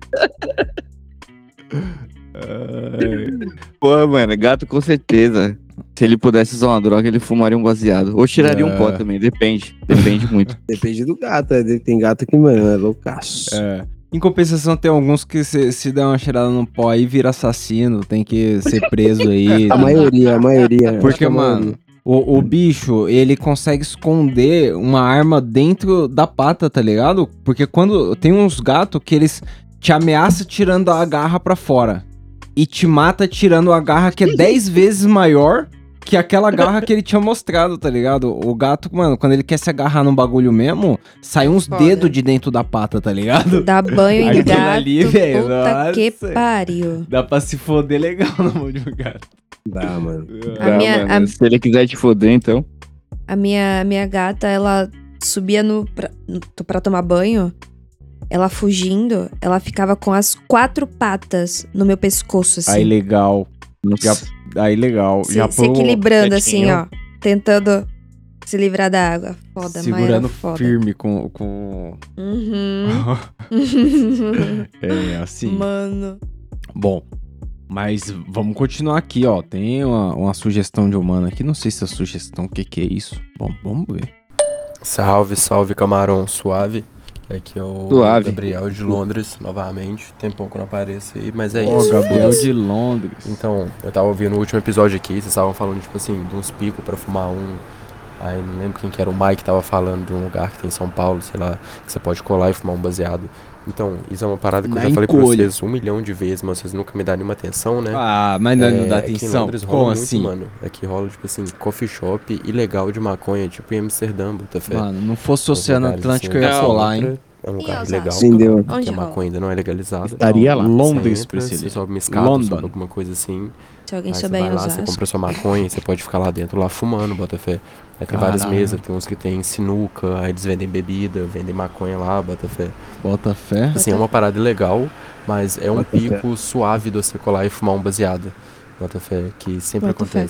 Pô, mano, gato com certeza. Se ele pudesse usar uma droga, ele fumaria um baseado. Ou tiraria um pó É. também, depende. Depende muito. Depende do gato. né? Tem gato que, mano, é loucaço. É. Em compensação, tem alguns que se, se dá uma cheirada no pó aí vira assassino, tem que ser preso aí. A maioria, a maioria. Porque, que a maioria. O, o bicho, ele consegue esconder uma arma dentro da pata, tá ligado? Porque quando tem uns gatos que eles te ameaçam tirando a garra pra fora. E te mata tirando a garra que é 10 [LAUGHS] vezes maior que aquela garra que ele tinha mostrado, tá ligado? O gato, mano, quando ele quer se agarrar num bagulho mesmo, sai uns dedos de dentro da pata, tá ligado? Dá banho em gato, ali, velho, puta que nossa. pariu. Dá pra se foder legal [LAUGHS] na mão de um gato. Dá, mano. A Tá, minha- mano, a- Se ele quiser te foder, então. A minha, minha gata, ela subia no pra, no- pra tomar banho, ela fugindo, ela ficava com as quatro patas no meu pescoço, assim. Aí legal. Já, aí legal. se, já se equilibrando, assim, ó. Tentando se livrar da água. Foda, segurando foda. firme com. com... Uhum. [LAUGHS] [LAUGHS] é, assim. Mano. Bom, mas vamos continuar aqui, ó. Tem uma, uma sugestão de humano aqui. Não sei se é sugestão, o que, que é isso. Bom, vamos ver. Salve, salve camarão suave. Aqui é o Suave. Gabriel de Londres, novamente. Tem pouco que não apareço aí, mas é Ó, isso. Gabriel de Londres. Então, eu tava ouvindo o último episódio aqui, vocês estavam falando, tipo assim, de uns picos pra fumar um. Aí não lembro quem que era o Mike tava falando de um lugar que tem em São Paulo, sei lá, que você pode colar e fumar um baseado. Então, isso é uma parada que Na eu já falei pra encolha. vocês um milhão de vezes, mas vocês nunca me dão nenhuma atenção, né? Ah, mas não, não dá aqui em atenção. Londres rola Como muito, assim? mano. Aqui rola, tipo assim, coffee shop ilegal de maconha, tipo em Amsterdã, bota fé. Mano, não fosse o Oceano lugares, Atlântico, assim, eu ia onde colar, você hein? É um lugar legal, Sim, deu. porque Onde a rola? maconha ainda não é legalizada. Estaria lá. Você Londres, entra, Você sobe uma escada, alguma coisa assim. Se alguém Aí você souber vai em lá, você compra sua maconha, você pode ficar lá dentro, lá fumando, bota fé. Aí tem várias mesas, tem uns que tem sinuca, aí eles vendem bebida, vendem maconha lá, bota fé. Bota fé. Assim, é uma parada legal, mas é um Bota fé. pico suave de você colar e fumar um baseado. Bota fé, que sempre Bota fé.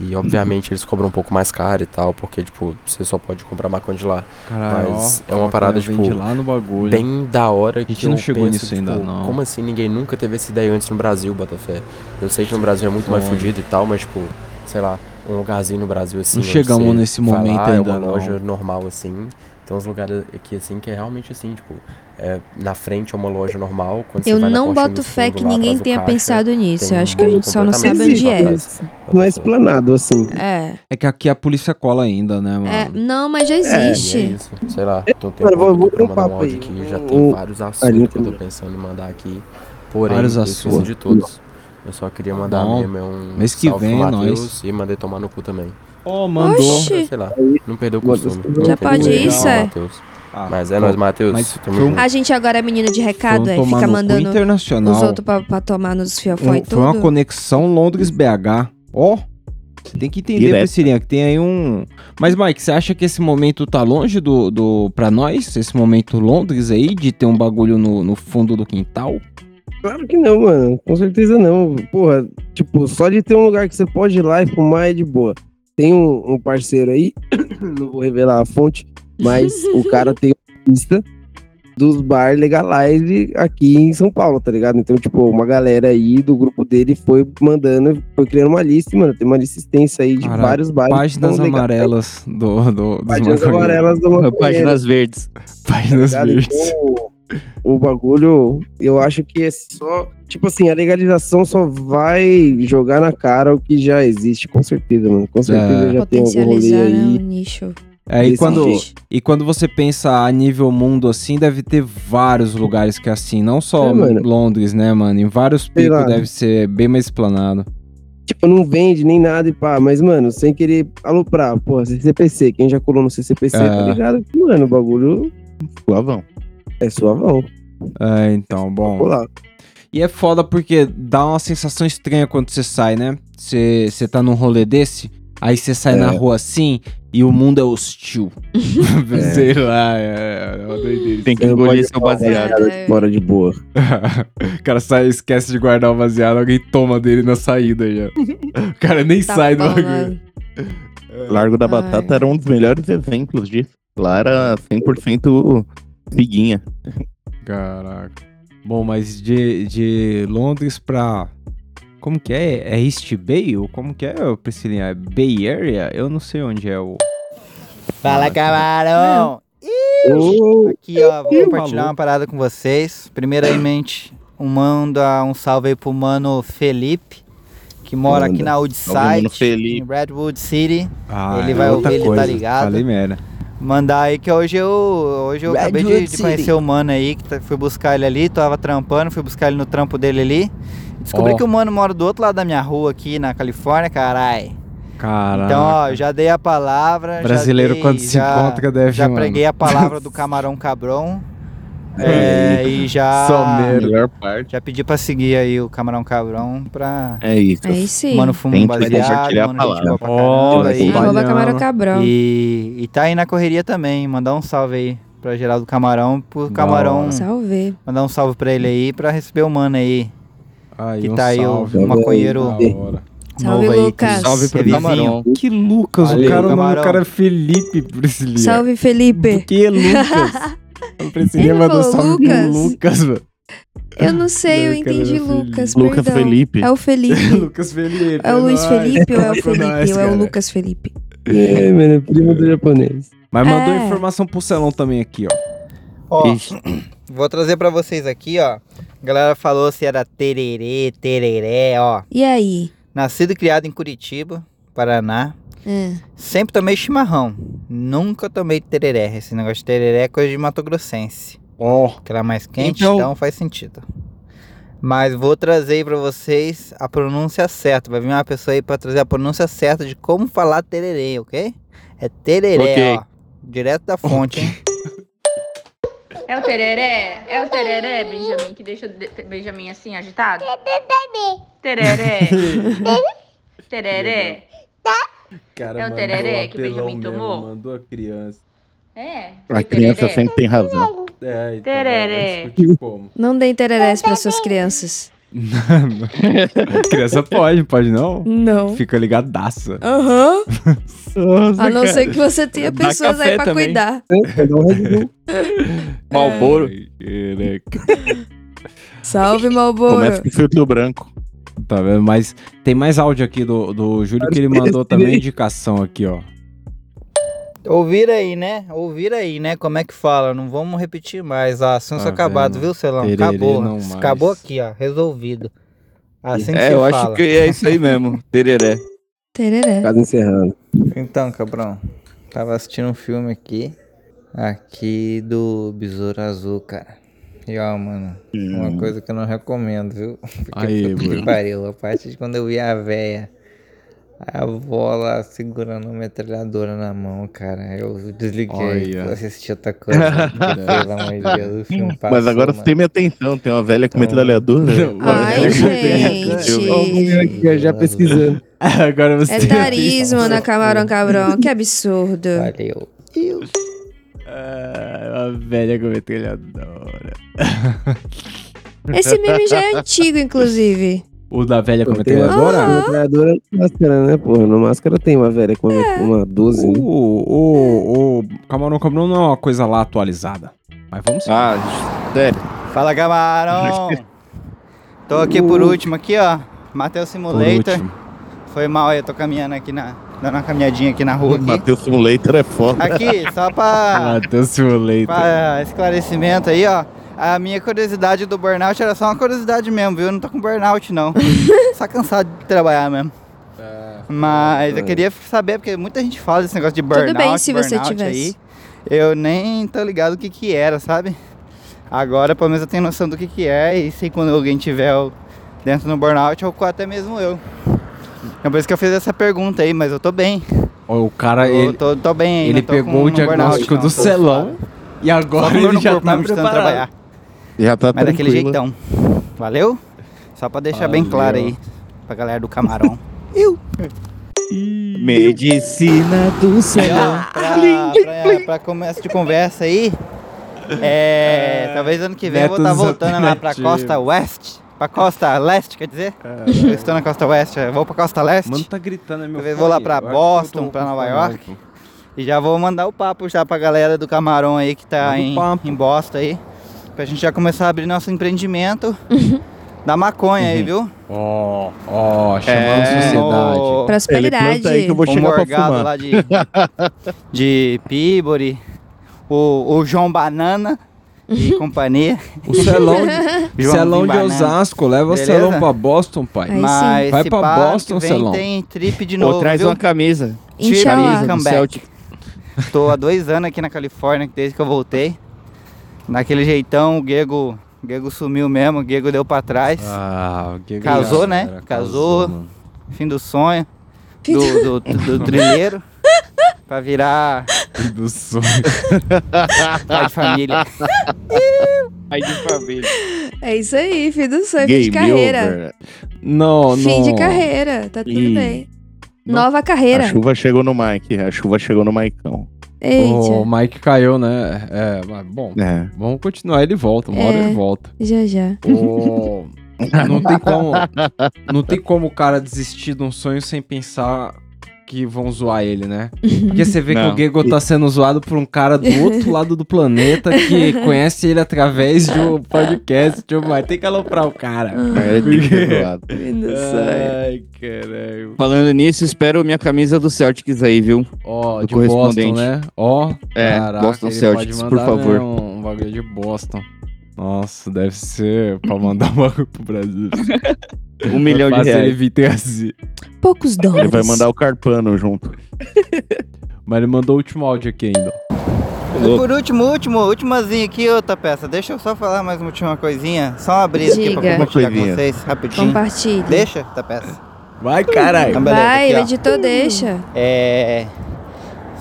E obviamente eles cobram um pouco mais caro e tal, porque, tipo, você só pode comprar maconha de lá. Caralho, Mas ó, é uma a parada, tipo, lá no bagulho. Bem da hora que gente não chegou penso, nisso ainda, tipo, não. Como assim ninguém nunca teve essa ideia antes no Brasil, Botafé? Eu sei que no Brasil é muito mais Foda. fudido e tal, mas, tipo, sei lá, um lugarzinho no Brasil assim. Não chegamos nesse momento lá, ainda, É uma não. loja normal assim. Tem uns lugares aqui assim que é realmente assim, tipo, é, na frente é uma loja normal. Quando você Eu não boto fé que ninguém tenha caixa, pensado nisso. Eu acho que a gente só não sabe onde é. Não é explanado, assim. É. É que aqui a polícia cola ainda, né, mano? é. Não, mas já é existe. isso, sei lá, tô Mano, vou- vou pra um mandar um papo áudio aqui, já Um- tem vários assuntos que eu tô pensando em mandar aqui. Porém, Vários assuntos. de todos. Eu só queria mandar Bom, mesmo é um mês que salve vem é Matheus nóis. e mandei tomar no cu também. Ó, mandou. Oxi. Sei lá, não perdeu o costume. Já pode o isso, é? Matheus. Ah, Mas é pô, nóis, Matheus. mas um-. A gente agora é menino de recado, um é? Fica mandando internacional. os outros pra, pra tomar nos fiofó e Um- foi uma tudo. conexão Londres-BH. Ó, tem que entender. Priscilinha, que tem aí um... Mas, Mike, você acha que esse momento tá longe do, do pra nós? Esse momento Londres aí, de ter um bagulho no, no fundo do quintal? Claro que não, mano. Com certeza não. Porra, tipo, só de ter um lugar que você pode ir lá e fumar é de boa. Tem um, um parceiro aí, [COUGHS] não vou revelar a fonte, mas o cara tem uma lista dos bar legalize aqui em São Paulo, tá ligado? Então, tipo, uma galera aí do grupo dele foi mandando, foi criando uma lista, mano, tem uma lista extensa aí de Caralho, vários bares. Páginas amarelas do, do, Páginas amarelas do. Páginas verdes. Páginas ligado? verdes. Então, o bagulho, eu acho que é só. Tipo assim, a legalização só vai jogar na cara o que já existe, com certeza, mano. Com certeza já tem algum rolê Potencializar né, aí. o nicho. É, e quando, e quando você pensa a nível mundo assim, deve ter vários lugares que é assim, não só É. Londres, né, mano? Em vários picos deve ser bem mais explanado. Tipo, não vende nem nada e pá, mas, mano, sem querer aloprar, porra, CCPC, quem já colou no CCPC, É. tá ligado? Que, mano, o bagulho Suavão. É suavão. É, então, bom. E é foda porque dá uma sensação estranha quando você sai, né? Você você tá num rolê desse Aí você sai É. na rua assim e o mundo é hostil. [LAUGHS] Sei lá, é, é uma doideira. Tem que engolir seu baseado. Bora de boa. [LAUGHS] o cara sai, esquece de guardar o baseado, alguém toma dele na saída já. O cara nem Tá sai do bagulho. Largo da Ai. Batata era um dos melhores exemplos disso. Lá era 100% figuinha. Caraca. Bom, mas de, de Londres pra. Como que é? É East Bay? Ou como que é, Priscilinha? É Bay Area? Eu não sei onde é o. Fala, camarão! Aqui, ó, vou compartilhar uma parada com vocês. Primeiramente, um manda um salve aí pro mano Felipe, que mora aqui na Woodside, em Redwood City. Ah, Ele é vai ouvir, ele tá ligado. Falei merda. Mandar aí que hoje eu, hoje eu acabei de, de conhecer o mano aí, que tá- fui buscar ele ali, tava trampando, fui buscar ele no trampo dele ali. Descobri Ó. que o mano mora do outro lado da minha rua aqui na Califórnia, carai. Caraca. Então, ó, já dei a palavra. Brasileiro, dei- quando se já- encontra, deve, Já mano. preguei a palavra do [LAUGHS] camarão cabrão. É, e já. Melhor parte. Já pedi pra seguir aí o camarão cabrão pra. É isso. Aí sim. Mano fumo Tem um que baseado, compartilhar a mano gente boa palavra. pra Ó, caramba aí. Arroba Espalhando. Camarão Cabrão. E, e tá aí na correria também. Mandar um salve aí pra Geraldo Camarão. Pro Camarão. Salve. Mandar um salve pra ele aí pra receber o mano aí. Aí, Que um tá aí o, salve. o maconheiro. Salve, novo aí. Lucas. Salve pro camarão. Que Lucas? Valeu, o cara, o nome camarão. cara é Felipe, Priscilinha. Salve, Felipe. Que Lucas? [LAUGHS] Falou salve pro Lucas? Lucas, mano. Eu não sei, eu entendi Lucas. Lucas perdão. Felipe. É o Felipe. [LAUGHS] Lucas Felipe. É o Luiz. Felipe ou é o Nossa, [LAUGHS] Felipe? nóis, ou é o. Lucas Felipe? É, mano, é primo do japonês. Mas mandou É. informação pro Celão também aqui, ó. Ó, Ixi. [CLEARS THROAT] vou trazer pra vocês aqui, ó. A galera falou se era tererê, tereré, ó. E aí? Nascido e criado em Curitiba, Paraná. É. Sempre tomei chimarrão. Nunca tomei tereré. Esse negócio de tereré é coisa de Mato Grossense. Ó. Que ela é mais quente, Então- então... faz sentido. Mas vou trazer aí pra vocês a pronúncia certa. Vai vir uma pessoa aí pra trazer a pronúncia certa de como falar tererê, ok? É tereré, Ok. ó. Direto da fonte, hein? É o tereré? É o tereré, Benjamin, que deixa o Benjamin assim agitado? Tereré. Tereré. [LAUGHS] Cara, É o tereré que o Benjamin mesmo, tomou? Mandou a criança. É. A criança tereré. sempre tem razão. É, então, Tereré. como? Não deem tererés para suas crianças. [LAUGHS] criança pode, pode não? Não. Fica ligadaça. Aham. Nossa, A não cara. ser que você tenha Dá pessoas aí pra também. cuidar. Bull. [LAUGHS] Malboro. Salve, Malboro. Começa com filtro branco. Tá vendo? Mas tem mais áudio aqui do, do Júlio que ele mandou também indicação aqui, ó. Ouvir aí, né? Ouvir aí, né? Como é que fala? Não vamos repetir mais. Ó, assunto Tá acabado, vendo? viu, Celão? Tererê Acabou. Acabou aqui, ó. Resolvido. Assim que É, eu fala. acho que é isso aí mesmo. Tereré. Tereré. Caso encerrando. Então, cabrão. Tava assistindo um filme aqui. Aqui do Besouro Azul, cara. E ó, mano. Uma coisa que eu não recomendo, viu? [LAUGHS] Porque Aí, que mano. pariu. A parte de quando eu vi a véia. A avó lá segurando uma metralhadora na mão, cara. Eu desliguei. Olha. Fui assistir outra coisa. [LAUGHS] porque, Pelo amor de Deus, o filme passou, Mas agora você tem minha atenção. Tem uma velha com metralhadora. Ai, [LAUGHS] gente. Já, já pesquisando. Agora você É tarismo na Camarão Cabrão. Que absurdo. Valeu. Ah, a velha com metralhadora. [LAUGHS] Esse meme já é antigo, inclusive. O da velha com uma metralhadora? metralhadora no máscara, né, porra? No máscara tem uma velha com uma, uma 12. né? O, o, o Camarão Cabrão não é uma coisa lá atualizada. Mas vamos seguir. Ah, sério. Fala, camarão! Tô aqui por último aqui, ó. Matheus Por Simulator. Foi mal aí, eu tô caminhando aqui na. Dando uma caminhadinha aqui na rua aqui. Matheus Simulator é foda. Aqui, só pra, [LAUGHS] Matheus Simulator. pra esclarecimento aí, ó. A minha curiosidade do burnout era só uma curiosidade mesmo, viu? Eu não tô com burnout, não. [LAUGHS] só cansado de trabalhar mesmo. Mas eu queria saber, porque muita gente fala desse negócio de burnout. bem se você tivesse. Aí. Eu nem tô ligado o que que era, sabe? Agora, pelo menos eu tenho noção do que que é e sei quando alguém tiver dentro do burnout ou até mesmo eu. É por isso que eu fiz essa pergunta aí, mas eu tô bem. O cara, Tô, ele, tô, tô bem ainda, ele tô pegou com o diagnóstico não, do celão e agora ele já tá preparado. trabalhar. Já tá Mas daquele jeitão. Valeu? Só pra deixar bem Valeu. claro aí pra galera do camarão. [LAUGHS] Ih, Medicina do céu. Pra, pra, pra começo de conversa aí, é, talvez ano que vem eu vou estar Métodos voltando lá pra costa oeste. Pra costa leste, quer dizer? Eu estou na costa oeste, vou pra costa leste. Mano, tá gritando, é meu Eu vou lá pra Boston, pra Nova York. E já vou mandar o papo já pra galera do Camarão aí que tá em, em Boston aí. Pra gente já começar a abrir nosso empreendimento da maconha aí, viu? Ó, ó, chamando É, sociedade. o- Prosperidade. Aí que eu vou o chegar pra lá de, de Peabody, o, o João Banana e [LAUGHS] companhia. O celão [LAUGHS] celão de. Osasco, leva o Beleza? celão pra Boston, pai. Aí sim. Mas Vai pra Boston, Celão. tem trip de novo, Ou traz viu? uma camisa. Inshallah. Camisa do. Celtic. Tô há dois anos aqui na Califórnia, desde que eu voltei. Daquele jeitão, o Gego, o Gego sumiu mesmo, o Gego deu pra trás. Ah, o que Casou, né? era? Casou. mano. Fim do sonho. Do, do, do trilheiro. [LAUGHS] pra virar Fim do sonho. pai de família. [LAUGHS] Pai de família. É isso aí, fim do sonho, fim de Game carreira. over. Não, não. Fim de carreira, tá tudo Ih. bem. Nova carreira. A chuva chegou no Mike, a chuva chegou no Maicão. Eita, O Mike caiu, né? É, mas bom. É. Vamos continuar, ele volta. Uma hora É. ele volta. já já. O- Não tem como. Não tem como o cara desistir de um sonho sem pensar que vão zoar ele, né? [LAUGHS] Porque você vê Não. que o Gego tá sendo zoado por um cara do outro [LAUGHS] lado do planeta que conhece ele através de um podcast. Tipo, mas tem que aloprar o cara. É, tem que. Ai, caralho. Falando nisso, espero minha camisa do Celtics aí, viu? Ó, Do de Boston, correspondente. né? Ó, É, caraca, Boston Celtics, pode por mandar, favor. né, um, um bagulho de Boston. Nossa, deve ser pra mandar um bagulho pro Brasil. [LAUGHS] Um milhão de ele reais. trazer. Poucos Ele dólares. vai mandar o Carpano junto. [LAUGHS] Mas ele mandou o último áudio aqui ainda. E por último, último, ultimazinho aqui, outra peça. Deixa eu só falar mais uma última coisinha. Só uma brisa aqui pra Diga. compartilhar com vocês, rapidinho. Compartilhe. Deixa, tá peça. Vai, caralho. Então, Vai, o editor deixa. É.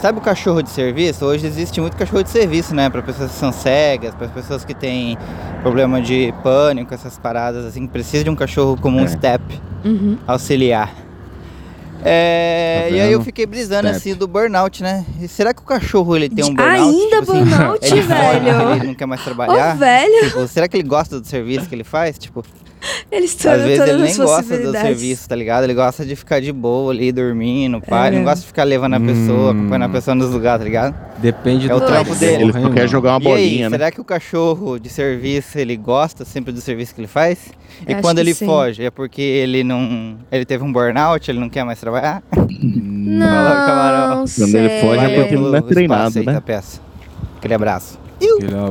Sabe o cachorro de serviço? Hoje existe muito cachorro de serviço, né? Para pessoas que são cegas, para pessoas que têm problema de pânico, essas paradas assim, que precisa de um cachorro como um É. step Uhum. auxiliar. É, Tá e aí eu fiquei brisando Step. assim do burnout, né? E será que o cachorro ele tem um burnout? Ainda Tipo assim, burnout, ele [LAUGHS] fode, velho? Ele não quer mais trabalhar? Ô, velho. Tipo, será que ele gosta do serviço que ele faz? Tipo, Ele às estourou vezes ele nem gosta do serviço, tá ligado? Ele gosta de ficar de boa ali, dormindo, pai. É. Não gosta de ficar levando a pessoa, Hum. acompanhando a pessoa nos lugares, tá ligado? Depende É o do trampo dele. Ele hein, quer jogar uma e aí, bolinha, né? será que o cachorro de serviço, ele gosta sempre do serviço que ele faz? E Eu quando ele sim. foge, é porque ele não... Ele teve um burnout, ele não quer mais trabalhar? [LAUGHS] Não. Quando ele foge é porque pelo não é espaço treinado, aí, né? tá, peça. Aquele abraço.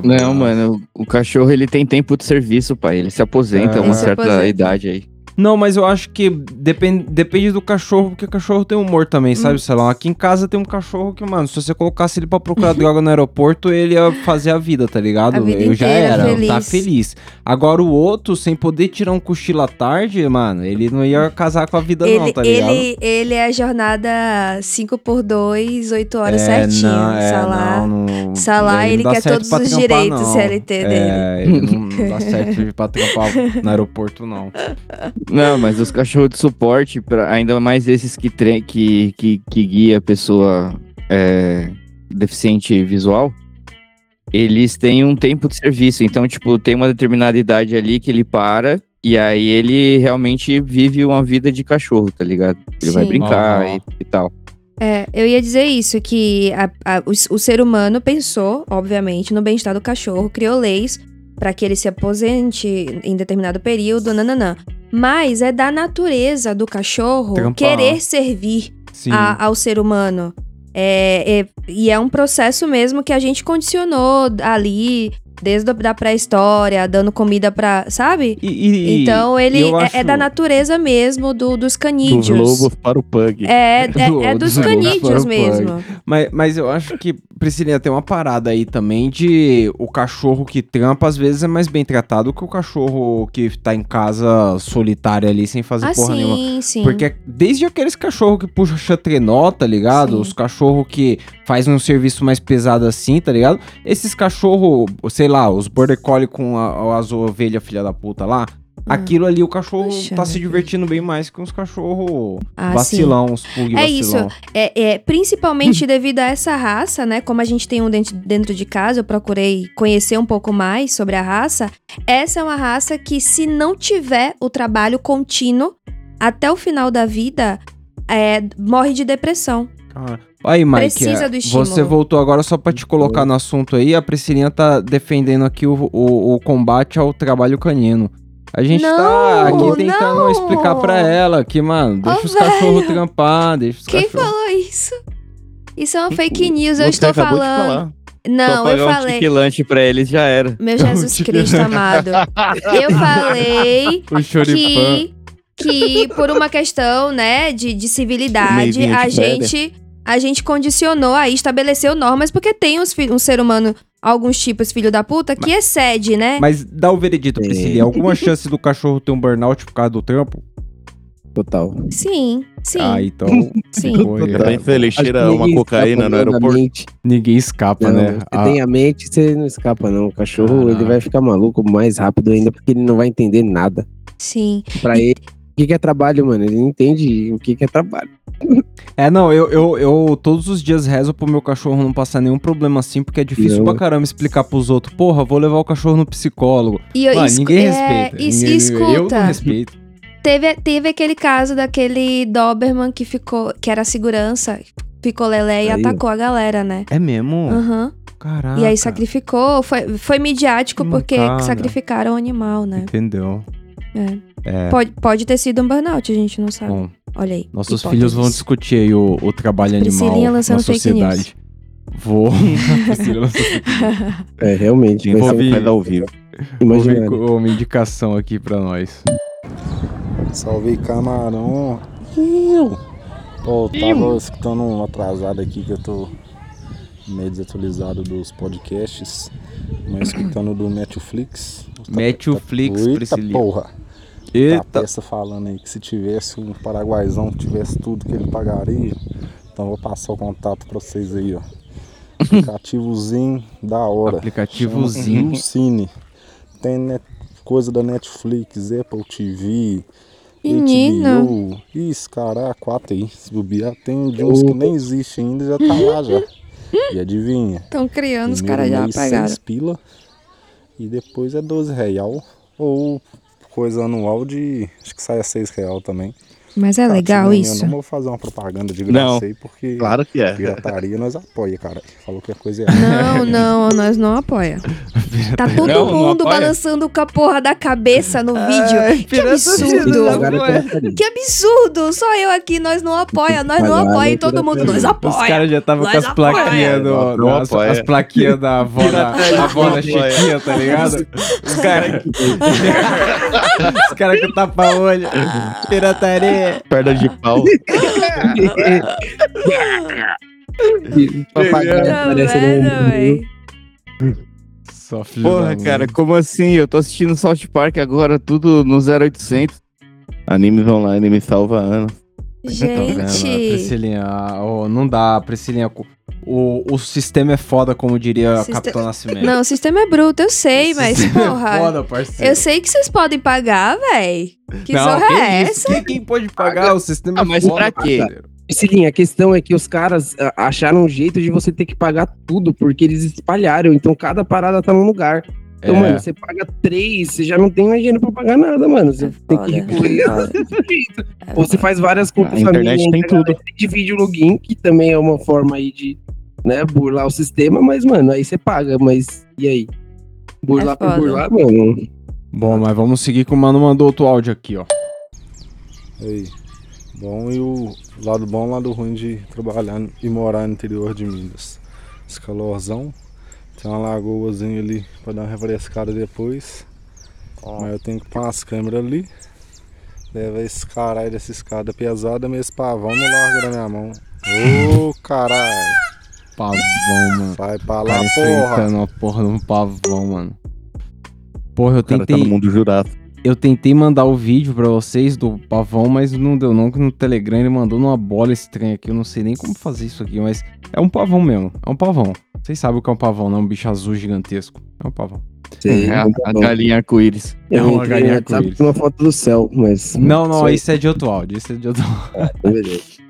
Não, mano, o cachorro ele tem tempo de serviço, pai. Ele se aposenta É. a uma Ele se certa aposenta. idade aí. Não, mas eu acho que depende, depende do cachorro, porque o cachorro tem humor também, sabe, Hum. sei lá. Aqui em casa tem um cachorro que, mano, se você colocasse ele pra procurar [LAUGHS] droga no aeroporto, ele ia fazer a vida, tá ligado? A vida eu já era, feliz. tá feliz. Agora o outro, sem poder tirar um cochilo à tarde, mano, ele não ia casar com a vida não, Ele, tá ligado? ele, ele é a jornada 5x2, 8 horas É, certinho. não, é, Salah. não, não- Salah, não ele quer todos os direitos não. CLT É, ele não, não dá certo pra [LAUGHS] trampar no aeroporto, não. Não, mas os cachorros de suporte, pra- ainda mais esses que, tre que, que, que guia a pessoa é, deficiente visual, eles têm um tempo de serviço. Então, tipo, tem uma determinada idade ali que ele para e aí ele realmente vive uma vida de cachorro, tá ligado? Ele vai Sim. brincar Aham. e, e tal. É, eu ia dizer isso, que a- a- o, o ser humano pensou, obviamente, no bem-estar do cachorro, criou leis para que ele se aposente em determinado período, nananã. Mas é da natureza do cachorro Trampar. querer servir a- ao ser humano. É, é- e é um processo mesmo que a gente condicionou ali, desde a da pré-história, dando comida pra. Sabe? E- e- então ele é, é da natureza mesmo do, dos Dos canídeos. lobos para o pug. É, é, [LAUGHS] Do- é dos dos canídeos mesmo. Mas, mas eu acho que, Priscilinha, tem uma parada aí também de o cachorro que trampa às vezes é mais bem tratado que o cachorro que tá em casa solitário ali sem fazer Ah, porra nenhuma. sim, sim. Porque desde aqueles cachorros que puxa trenó, tá ligado? Sim. Os cachorros que fazem um serviço mais pesado assim, tá ligado? Esses cachorros, sei lá, os border collie com a- as ovelhas filha da puta lá, Aquilo ali o cachorro Poxa, tá se divertindo bem mais que uns cachorros Ah, vacilão, uns pug É isso. vacilão. É, é, principalmente [LAUGHS] devido a essa raça, né? Como a gente tem um dentro, dentro de casa, eu procurei conhecer um pouco mais sobre a raça. Essa é uma raça que, se não tiver o trabalho contínuo até o final da vida, é, morre de depressão. Cara, Aí, Mike, Precisa é, do estímulo. você voltou agora só pra te colocar no assunto aí. A Priscilinha tá defendendo aqui o, o, o combate ao trabalho canino. A gente tá Não, aqui tentando não. explicar pra ela que, mano, deixa Ô, os cachorros trampar, deixa os Quem cachorros. falou isso? Isso é uma fake news, eu Você estou falando. Não, Só eu pagar um falei. tiquilante pra eles já era. Meu Jesus Cristo amado. Eu falei [LAUGHS] que, que por uma questão, né, de, de civilidade, a gente, a gente condicionou aí, estabeleceu normas, porque tem uns um ser humano, alguns tipos filho da puta, que excede, né? Mas dá o veredito, Priscilinha. Alguma chance do cachorro ter um burnout por causa do trampo? Total. Sim, sim. Ah, então. [LAUGHS] Sim. Tá bem feliz, cheira uma cocaína no aeroporto. Ninguém escapa, Não, né? Você Ah, tem a mente, você não escapa, não. O cachorro, Ah, ele vai ficar maluco mais rápido ainda, porque ele não vai entender nada. Sim. Pra ele, o que que é trabalho, mano? Ele não entende o que que é trabalho. É, não, eu, eu, eu todos os dias rezo pro meu cachorro não passar nenhum problema assim, porque é difícil Não. pra caramba explicar pros outros, porra, vou levar o cachorro no psicólogo. E eu- Mano, ninguém é, respeita. es- ninguém- Eu escuta. não respeito. Teve, teve aquele caso daquele Doberman que ficou, que era segurança, ficou lelé e Aí, atacou a galera, né? É mesmo? Aham. Caraca. E aí sacrificou, foi, foi midiático porque Mancada. sacrificaram o animal, né? Entendeu? É. É. Pode, pode ter sido um burnout, a gente não sabe. Bom, Olha aí. Nossos hipóteses. filhos vão discutir aí o, o trabalho animal na sociedade. Vou. [LAUGHS] [LAUGHS] É, realmente. vai Vou ser- vir- Faz ao vivo. Vou vir Imaginando. com uma indicação aqui pra nós. Salve camarão. Iu. Pô, tava escutando um atrasado aqui que eu tô meio desatualizado dos podcasts, mas escutando do Netflix. Netflix, Eita Priscilinha. porra. Eita. Tá a peça falando aí que se tivesse um paraguaizão que tivesse tudo que ele pagaria, então eu vou passar o contato pra vocês aí, ó. Aplicativozinho [LAUGHS] da hora. Aplicativozinho. Cine. Tem net- coisa da Netflix, Apple TV, Menina. HBO. Isso, cara, a 4 aí. Se bobear, tem de uns que nem existe ainda, já tá lá já. E adivinha? Estão criando, os caras já mês, pagaram. seis pila. E depois é 12 real. Ou coisa anual de. Acho que sai a 6 real também. Mas é legal Sim, isso? Eu não vou fazer uma propaganda de Não, graça aí, porque. claro que é. Pirataria nós apoia, cara. Falou que é coisa Não, não, nós não apoia. Tá todo Não, não mundo apoia? balançando com a porra da cabeça no vídeo. que absurdo. Que absurdo. Só eu aqui, nós não apoia, nós não apoia e todo mundo, nós apoia. Os caras já estavam com as plaquinhas do. Não as, apoia. as plaquinhas da avó da, a avó da não. Chiquinha, tá ligado? Os caras. [LAUGHS] Os caras com tapa-olho. Pirataria. Perna de pau. [LAUGHS] Papagaio Tá parecendo um- Só filho Porra, cara, como assim? Eu tô assistindo South Park agora, tudo no 0800. Animes online me salva anos. Gente. Priscilinha, oh, não dá, Priscilinha. O, o sistema é foda, como diria Sistema- Capitão Nascimento. Não, o sistema é bruto, eu sei, mas sistema é porra. foda, parceiro. eu sei que vocês podem pagar, véi. Que não, zorra que é isso? essa? Quem, quem pode pagar o sistema Ah, é mas foda, pra quê? parceiro. Priscilinha, a questão é que os caras ah, acharam um jeito de você ter que pagar tudo, porque eles espalharam, então cada parada tá num lugar. Então, É. mano, você paga três, você já não tem mais dinheiro pra pagar nada, mano. Você tem que [LAUGHS] jeito. Ou você faz várias contas A internet tem tudo. divide o login, que também é uma forma aí de né, burlar o sistema, mas, mano, aí você paga, mas e aí? Burlar É por burlar, mano. Bom, mas vamos seguir que o mano mandou outro áudio aqui, ó. Aí. Bom e o lado bom e o lado ruim de trabalhar e morar no interior de Minas. Esse calorzão. Tem uma lagoazinha ali pra dar uma refrescada depois. Mas eu tenho que pôr umas câmeras ali. Leva esse caralho dessa escada pesada, mas esse pavão não larga da minha mão. Ô caralho. Pavão, mano. Sai pra lá, cara porra. enfrentando uma porra de um pavão, mano. Porra, eu O cara tá tentei. no mundo jurado. Eu tentei mandar o vídeo pra vocês do pavão, mas não deu não, que no Telegram ele mandou numa bola estranha aqui. Eu não sei nem como fazer isso aqui, mas é um pavão mesmo. É um pavão. Vocês sabem o que é um pavão, não é um bicho azul gigantesco. É um pavão. Sei, É a, muito a bom. galinha arco-íris. É Eu uma galinha arco-íris. uma foto do céu, mas. Não, não, isso é de outro áudio. Isso é de outro áudio. É verdade.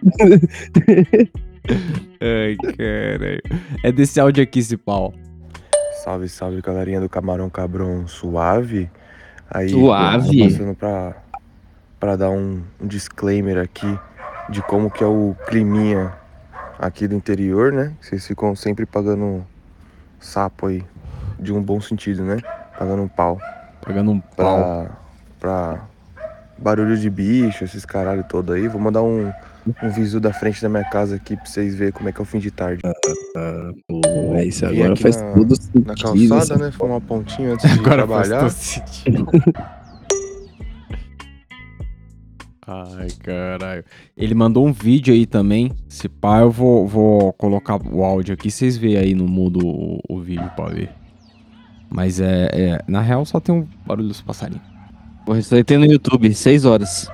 Ai, caralho. É desse áudio aqui, esse pau. Salve, salve, galerinha do Camarão Cabrão Suave. Aí, Suave? tô passando pra, pra dar um, um disclaimer aqui de como que é o climinha aqui do interior, né? Vocês ficam sempre pagando sapo aí, de um bom sentido, né? Pagando um pau. Pagando um Pra, pra barulho de bicho, esses caralho todo aí. Vou mandar um, um visu da frente da minha casa aqui pra vocês verem como é que é o fim de tarde. Pô, é isso, agora aqui faz na- todo Na sentido. calçada, essa né? Fumar uma pontinha antes de Agora faz trabalhar. todo sentido. [LAUGHS] Ai, caralho. Ele mandou um vídeo aí também. Se pá, eu vou, vou colocar o áudio aqui. Vocês veem aí no mudo o, o vídeo pra ver. Mas é, é- Na real, só tem um barulho dos passarinhos. Porra, isso aí tem no YouTube, 6 horas.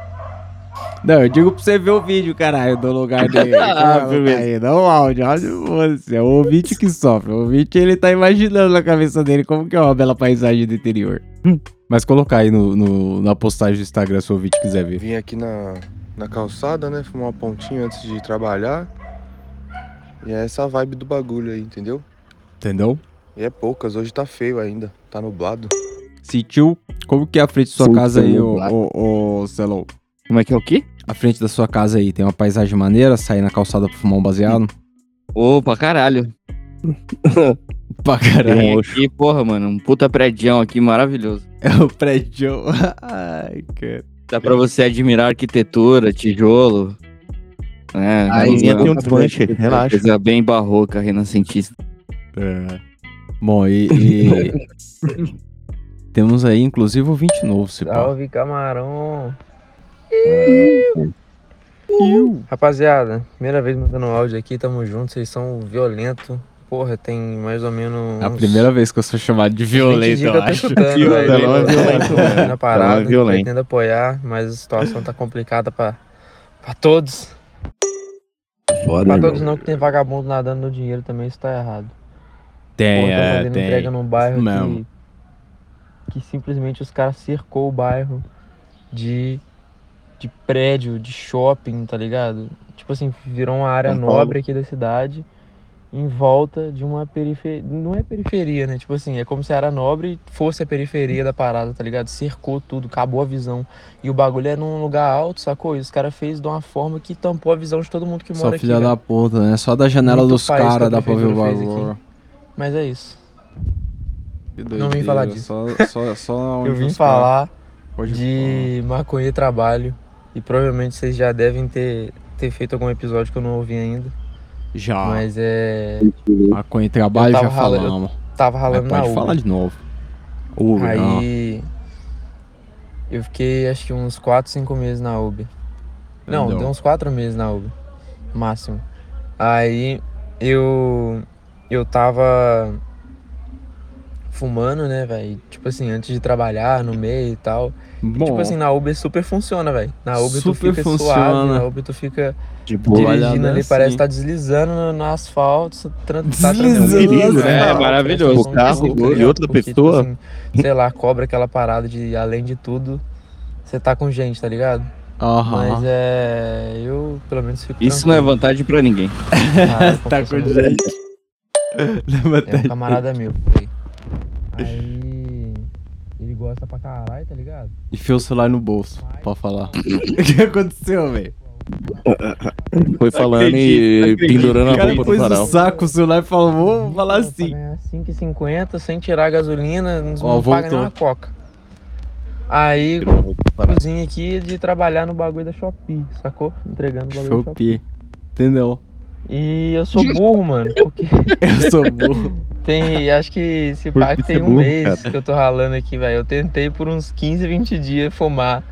Não, eu digo pra você ver o vídeo, caralho, do lugar dele. [LAUGHS] Ah, aí, não o áudio, áudio você. É o ouvinte que sofre. O ouvinte, ele tá imaginando na cabeça dele como que é uma bela paisagem do interior. Mas colocar aí no, no- na postagem do Instagram se o ouvinte quiser ver. Vim aqui na, na calçada, né? Fumar uma pontinha antes de trabalhar. E é essa vibe do bagulho aí, entendeu? Entendeu? E é poucas, hoje tá feio ainda. Tá nublado. Sentiu como que é a frente da sua Sim, casa aí, ô, ô, ô? Como é que é o quê? A frente da sua casa aí tem uma paisagem maneira, sair na calçada pra fumar um baseado? Ô, pra caralho. [LAUGHS] pra caralho. Tem aqui, porra, mano, um puta prédio aqui maravilhoso. É o prédio. [LAUGHS] Ai, cara. Dá pra você admirar arquitetura, tijolo. É, Aí tem um desmanche, relaxa. Coisa bem barroca, renascentista. É. Bom, e. e- [LAUGHS] Temos aí, inclusive, o 20 novo, se pá. Salve, camarão. Rapaziada, primeira vez mandando áudio aqui, tamo junto, vocês são violentos. Porra, tem mais ou menos. É a uns primeira vez que eu sou chamado de 20 violento, eu acho. escutando, Que o velho. É violento, aqui velho. Na parada, é violento. pretendo apoiar, mas a situação tá complicada pra, pra todos. Foda, pra irmão. todos não, que tem vagabundo nadando no dinheiro também, isso tá errado. Tem, Porra, é, tem. entrega num bairro Isso que, mesmo. Que simplesmente os caras cercou o bairro de, de prédio, de shopping, tá ligado? Tipo assim, virou uma área nobre aqui da cidade em volta de uma periferia. Não é periferia, né? Tipo assim, é como se a área nobre fosse a periferia da parada, tá ligado? Cercou tudo, acabou a visão. E o bagulho é num lugar alto, sacou? E os caras fez de uma forma que tampou a visão de todo mundo que Só mora aqui. filha velho. da puta, né? Só da janela Muito dos caras dá pra ver o bagulho. aqui. Mas é isso. Que Não vim doideira, falar disso. Só, só, só [LAUGHS] Eu vim falar Pode de maconha e trabalho. E provavelmente vocês já devem ter, ter feito algum episódio que eu não ouvi ainda. Já. Mas é. Maconha e trabalho já tava rala- eu falamos. Tava ralando Mas na pode Uber. falar de novo. Uber, Aí. Eu fiquei acho que uns 4, 5 meses na Uber. Não, Entendeu? deu uns 4 meses na Uber. Máximo. Aí eu. Eu tava. Fumando, né, velho? Tipo assim, antes de trabalhar, no meio e tal. E, Bom. tipo assim, na Uber super funciona, velho. Na Uber tu Super fica funciona. suave, na Uber tu fica De boa. dirigindo Olhando ali, assim. parece que tá deslizando no, no asfalto, tá Deslizando no né? asfalto. Parece maravilhoso. você O carro e outra Porque, pessoa. Tipo assim, sei lá, cobra aquela parada de, além de tudo, você tá com gente, tá ligado? Aham. Mas é. Eu, pelo menos, fico Isso não é vantagem pra ninguém. Ah, [LAUGHS] Tá com gente. É um camarada meu. Aí. Ele gosta pra caralho, tá ligado? Enfia o celular no bolso, pra falar. [LAUGHS] [LAUGHS] o que aconteceu, velho? Foi falando e pendurando a roupa pôs do o varal. saco, o celular e falou, vou falar assim. 5,50 sem tirar a gasolina, não, Ó, paga nem uma coca. Aí, cozinha aqui de trabalhar no bagulho da Shopee, sacou? Entregando o bagulho da Shopee. Shopee. Entendeu? E eu sou burro, mano, porque... [LAUGHS] Eu sou burro. Tem, acho que esse Por pai que tem ser um burro, mês cara? que eu tô ralando aqui, velho. Eu tentei por uns 15, 20 dias fumar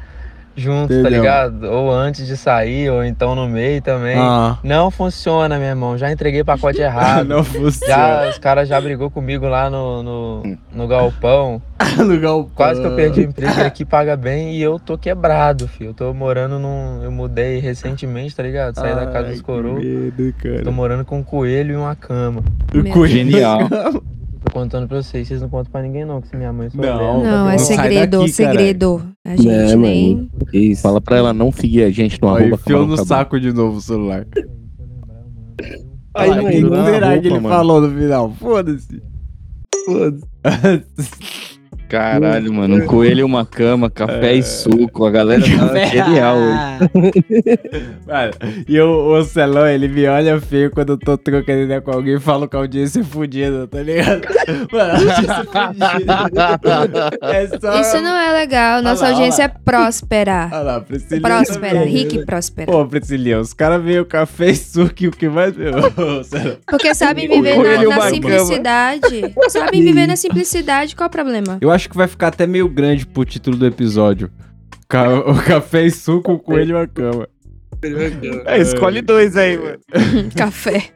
junto, tá Entendeu? ligado? Ou antes de sair, ou então no meio também. Ah. Não funciona, meu irmão. Já entreguei pacote [LAUGHS] errado. Não funciona. Já, os caras já brigou comigo lá no, no, no galpão. [LAUGHS] no galpão. Quase que eu perdi o emprego e aqui paga bem e eu tô quebrado, filho. Eu tô morando num. Eu mudei recentemente, tá ligado? Saí da casa Ai, dos que coroas. medo, cara. Tô morando com um coelho e uma cama. O coelho. Genial. Contando pra vocês, vocês não contam pra ninguém não, que se minha mãe souber... Não, Não, é Não segredo, daqui, segredo. A É, gente nem. Fala pra ela não seguir a gente no Ó, arroba enfiou no saco de novo o celular. Ai, Ai, mãe, será que ele mano. falou no final? Foda-se. Foda-se. [LAUGHS] Caralho, mano. Um coelho e uma cama, café e suco. A galera tá genial hoje. [LAUGHS] Mano, e o, o Celão, ele me olha feio quando eu tô trocando ideia com alguém e falo que a audiência é fudida, tá ligado? [LAUGHS] Mano, a [LAUGHS] audiência é fudida. É só... Isso não é legal. Nossa Olha lá, audiência olha é próspera. Olha lá, Priscilinha Próspera, também. rica e próspera. Pô, Priscilinha, os caras veio café e suco e o que mais. Porque sabem viver na, na simplicidade. Sabem viver na simplicidade, qual é o problema? Eu acho que vai ficar até meio grande pro título do episódio. Ca- [LAUGHS] o café e suco, o coelho e uma cama. É, escolhe dois aí, mano. [LAUGHS] Café.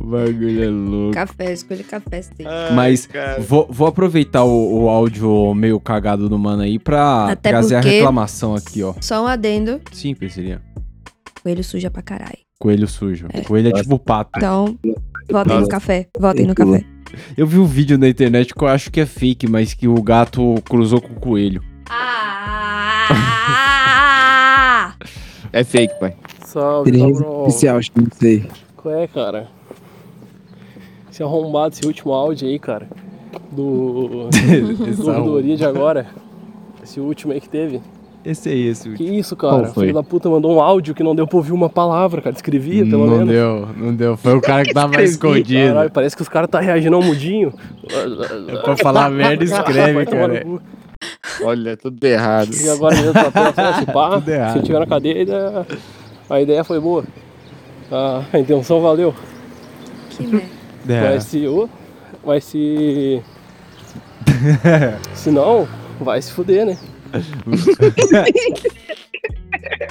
O bagulho é louco. Café, escolha café. Sim. Mas vou, vou aproveitar o, o áudio meio cagado do mano aí pra Até trazer porque- a reclamação aqui, ó. Só um adendo. Sim, Priscilinha. Coelho suja pra caralho. Coelho sujo. Coelho é tipo pato. Então, votem no café. Votem no café. [LAUGHS] Eu vi um vídeo na internet que eu acho que é fake, mas que o gato cruzou com o coelho. [LAUGHS] É fake, pai. Salve, Inteligência artificial, acho que não sei. Qual é, cara? Esse arrombado, esse último áudio aí, cara. Do. [LAUGHS] Do Ouvidoria de agora. Esse último aí que teve. Esse aí, esse Que isso, cara? foi? Filho da puta mandou um áudio que não deu pra ouvir uma palavra, cara. Escrevia, pelo não menos. deu, não deu. Foi o [LAUGHS] cara que tava Escrevi, escondido. Caralho, parece que os caras tá reagindo ao mudinho. É pra falar merda, [LAUGHS] escreve, Vai cara. Olha, tudo errado. E agora mesmo tá se pá, [LAUGHS] Tudo errado. se eu tiver na cadeia, a ideia, a ideia foi boa. A, a intenção valeu. Que merda. É. Mas se o. Mas se. se não, vai se fuder, né? [LAUGHS]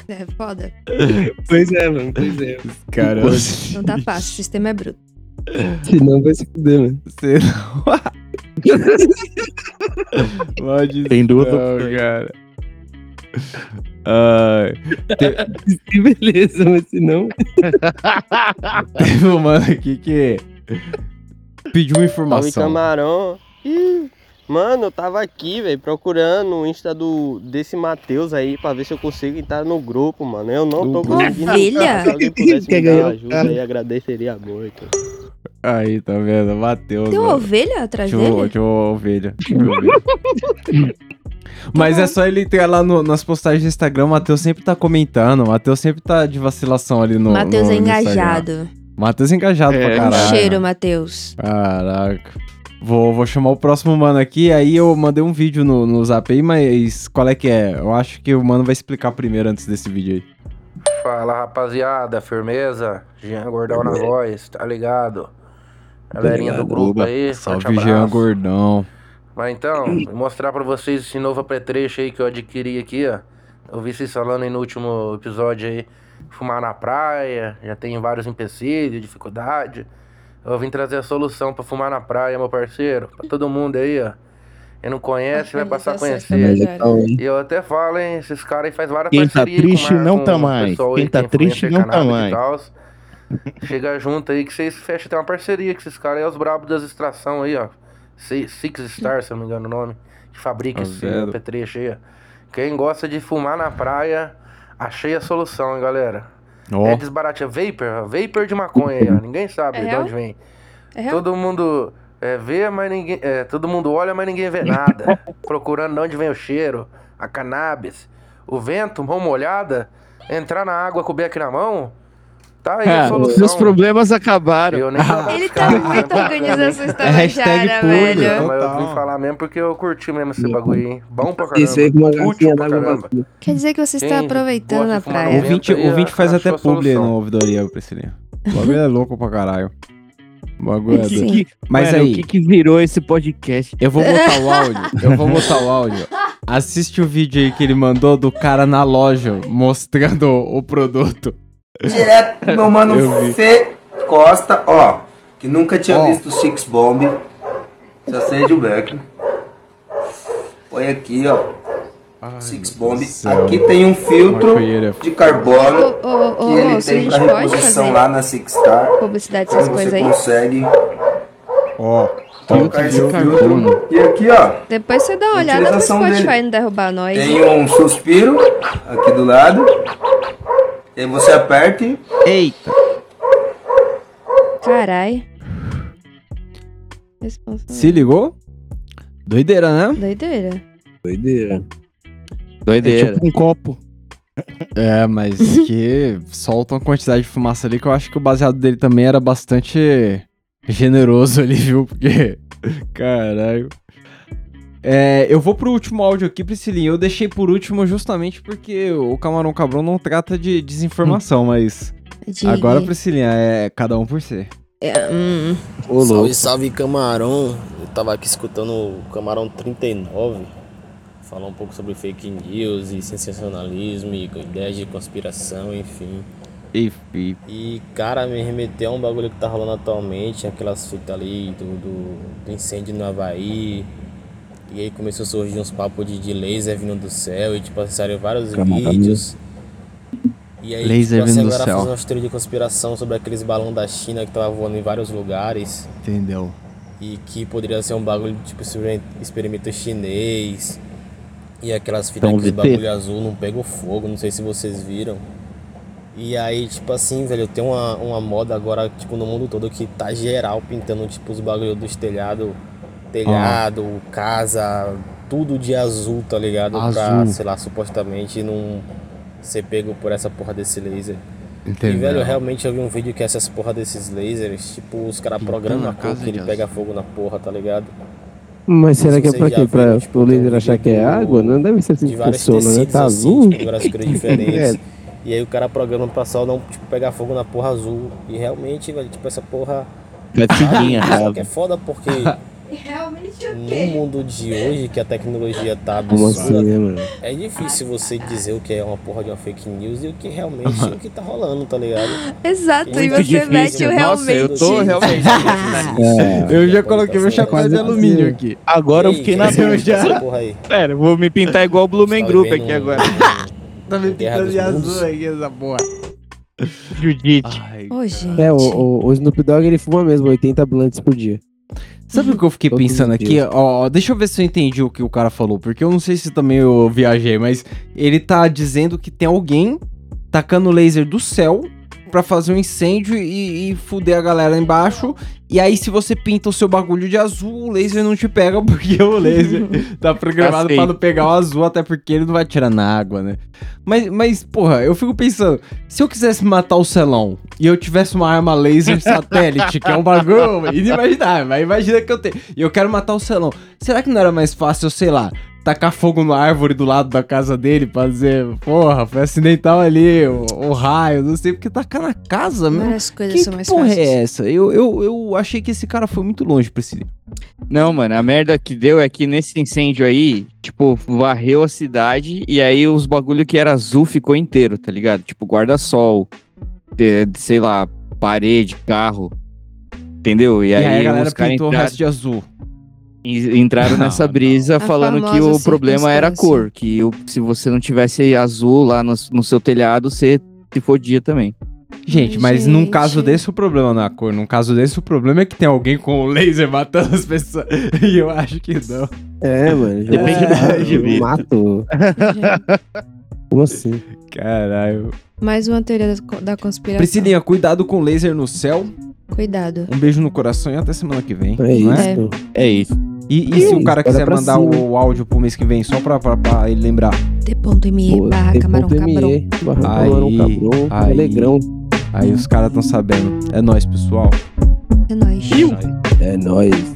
É foda. Pois é, mano, pois é. Cara, Não tá fácil, o sistema é bruto. Se não, vai se fuder, mano. Você Pode [LAUGHS] Tem duas não, opções. cara. Ai, te- Que [LAUGHS] beleza, mas se não. teve um mano aqui que pediu uma Salve informação. camarão. Ih, mano, eu tava aqui, velho, procurando o Insta do, desse Matheus aí pra ver se eu consigo entrar no grupo, mano. Eu não tô conseguindo. Ovelha? entrar. Se alguém [LAUGHS] pudesse me dar ajuda aí, agradeceria muito. Aí, tá vendo? Matheus. Tem uma mano. ovelha atrás uma- dele? tinha uma ovelha. Tinha uma ovelha. Mas é só ele entrar lá no- nas postagens do Instagram, o Matheus sempre tá comentando, o Matheus sempre tá de vacilação ali no. Matheus é engajado. Matheus é engajado pra É. caralho. Cheiro, Matheus. Caraca. Vou, vou chamar o próximo mano aqui, aí eu mandei um vídeo no, no zap aí, mas qual é que é? Eu acho que o mano vai explicar primeiro antes desse vídeo aí. Fala rapaziada, firmeza? Jean Gordão na voz, tá ligado? Galerinha do grupo aí, Salve, forte Jean abraço. Gordão. Mas então, vou mostrar pra vocês esse novo apetrecho aí que eu adquiri aqui, ó. Eu vi vocês falando aí no último episódio aí, fumar na praia, já tem vários empecilhos, dificuldade. Eu vim trazer a solução pra fumar na praia, meu parceiro. Pra todo mundo aí, ó. Quem não conhece, vai passar a conhecer. E eu até falo, hein, esses caras aí faz várias Quem tá com triste não com tá mais. Quem tá é triste não tá e mais. Chega junto aí que vocês fecham até uma parceria com esses caras aí, os brabos das extração aí, ó. Si- Six Star, se eu não me engano o nome, que fabrica Tá esse vendo? apetrecho aí. ó. Quem gosta de fumar na praia, achei a solução, hein, galera. Ó. É desbarateia vapor, vapor de maconha aí, ó. Ninguém sabe É de real? onde vem. É real? Todo mundo é, vê, mas ninguém. é, todo mundo olha, mas ninguém vê nada. [LAUGHS] Procurando de onde vem o cheiro, a cannabis. O vento, mão molhada, entrar na água com o beck na mão. Tá aí a Ah, solução. Meus problemas acabaram. Eu nem Ele tá muito [LAUGHS] organização É hashtag estagiária, velho. Mas eu vim falar mesmo porque eu curti mesmo esse bagulho hein? Bom pra caramba. Isso aí com uma Útil garrafinha pra d'água caramba. vazia. Quer dizer que você está aproveitando a praia. O 20, aí, o 20 faz até publi no ouvidoria, Priscilinha. O bagulho é louco pra caralho. O bagulho é Sim. Mas Mano, aí- O que, que virou esse podcast? Eu vou botar o [LAUGHS] áudio. Eu vou botar o áudio. Assiste o vídeo aí que ele mandou do cara na loja mostrando o produto. Direto, meu mano. Fê Costa, ó, que nunca tinha Ó. visto Six Bomb. Só sei de Black. Põe aqui, ó. Six Bomb. céu. Aqui tem um filtro de carbono Ô, ô, ô, que ele tem pra reposição lá na Six Star. publicidade dessas Então coisas você aí? consegue Ó, Colocar esse filtro. E aqui, ó, Depois você dá uma olhada no Utilização Spotify dele. não derrubar nós. tem um suspiro aqui do lado. E aí você aperta e. Eita! Carai. Se ligou? Doideira, né? Doideira. Doideira. É tipo um copo. É, mas [LAUGHS] que solta uma quantidade de fumaça ali que eu acho que o baseado dele também era bastante generoso ali, viu? Porque. [LAUGHS] Caralho. É, eu vou pro último áudio aqui, Priscilinha. Eu deixei por último justamente porque o Camarão Cabrão não trata de desinformação, mas. Diga. Agora, Priscilinha, é cada um por si. É, hum. salve, salve Camarão. Eu tava aqui escutando o Camarão 39 falar um pouco sobre fake news e sensacionalismo e ideias de conspiração, enfim. E, e... E, cara, me remeteu a um bagulho que tá rolando atualmente, aquelas fitas ali do, do, do incêndio no Havaí. E aí começou a surgir uns papos de, de laser vindo do céu e tipo, saíram vários vídeos. E aí, Laser tipo, vindo do céu. fazendo uma teoria de conspiração sobre aqueles balões da China que tava voando em vários lugares. Entendeu? E que poderia ser um bagulho tipo experim- experimento chinês. E aquelas fitas Então, bagulho azul não pegam fogo, não sei se vocês viram. E aí, tipo assim, velho, tem uma, uma moda agora, tipo, no mundo todo que tá geral pintando, tipo, os bagulho dos telhados, telhado, casa, tudo de azul, tá ligado? Pra, Azul. sei lá, supostamente não ser pego por essa porra desse laser. Entendeu. E, velho, realmente eu vi um vídeo que essas porra desses lasers, tipo, os caras programam a cor casa que ele de pega fogo na porra, tá ligado? Mas será Se que é pra quê? Pra tipo, o um laser achar que é água? Não deve ser assim de que funciona, né? Tá assim, azul? tipo, cores [LAUGHS] diferentes. É. E aí o cara programa pra só não, tipo, pegar fogo na porra azul. E realmente, velho, tipo, essa porra. Vai seguir a Só [LAUGHS] casa. que é foda porque [LAUGHS] Realmente no mundo de hoje, que a tecnologia tá Como absurda, assim, né, mano? é difícil você dizer o que é uma porra de uma fake news e o que realmente é o que tá rolando, tá ligado? [LAUGHS] Exato, e Muito você difícil. mete o Nossa, realmente. eu tô realmente [LAUGHS] É. Eu já coloquei meu chapéu de alumínio aqui. Agora eu Ei, fiquei quem na dúvida. essa porra aí? Pera, eu vou me pintar igual o Blumen Tá Group aqui um- agora. [LAUGHS] Tá me pintando de dos Mundos. azul aqui, essa porra. Judite. Ô, gente. É, o, o, o Snoop Dogg ele fuma mesmo 80 blunts por dia. Sabe o que eu fiquei pensando aqui? ó, deixa eu ver se eu entendi o que o cara falou, porque eu não sei se também eu viajei, mas ele tá dizendo que tem alguém tacando laser do céu pra fazer um incêndio e, e fuder a galera embaixo. E aí, se você pinta o seu bagulho de azul, o laser não te pega, [LAUGHS] porque o laser tá programado Aceito. pra não pegar o azul, até porque ele não vai tirar na água, né? Mas, mas, porra, eu fico pensando, se eu quisesse matar o Celão e eu tivesse uma arma laser [LAUGHS] satélite, que é um bagulho inimaginável, mas imagina que eu tenho, e eu quero matar o Celão, será que não era mais fácil, sei lá, tacar fogo na árvore do lado da casa dele pra dizer, porra, foi acidental ali, o, o raio, não sei, porque tacar na casa, meu. Várias coisas Que são mais porra fáceis. é essa? Eu, eu, eu achei que esse cara foi muito longe, Priscila. Não, mano, a merda que deu é que nesse incêndio aí, tipo, varreu a cidade e aí os bagulho que era azul ficou inteiro, tá ligado? Tipo, guarda-sol, sei lá, parede, carro. Entendeu? E, E aí, aí, a galera pintou o resto de azul. En- entraram nessa brisa A falando que o problema era a cor, que o- se você não tivesse azul lá no, no seu telhado, você se fodia também. Gente, mas num gente. caso desse o problema não é a cor. Num caso desse o problema é que tem alguém com o laser matando as pessoas. [LAUGHS] E eu acho que não. É, mano. Depende do ponto de mato. [LAUGHS] Como assim? Caralho. Mais uma teoria da, conspiração. Priscilinha, cuidado com laser no céu. Cuidado. Um beijo no coração e até semana que vem. É não isso. É isso. E, e, se o cara quiser mandar cima. o áudio pro mês que vem, só pra, pra, pra ele lembrar? T.me barra camarão cabrão. Barra alegrão. Aí os caras estão sabendo. É nóis, pessoal. É nóis. É nóis. É nóis.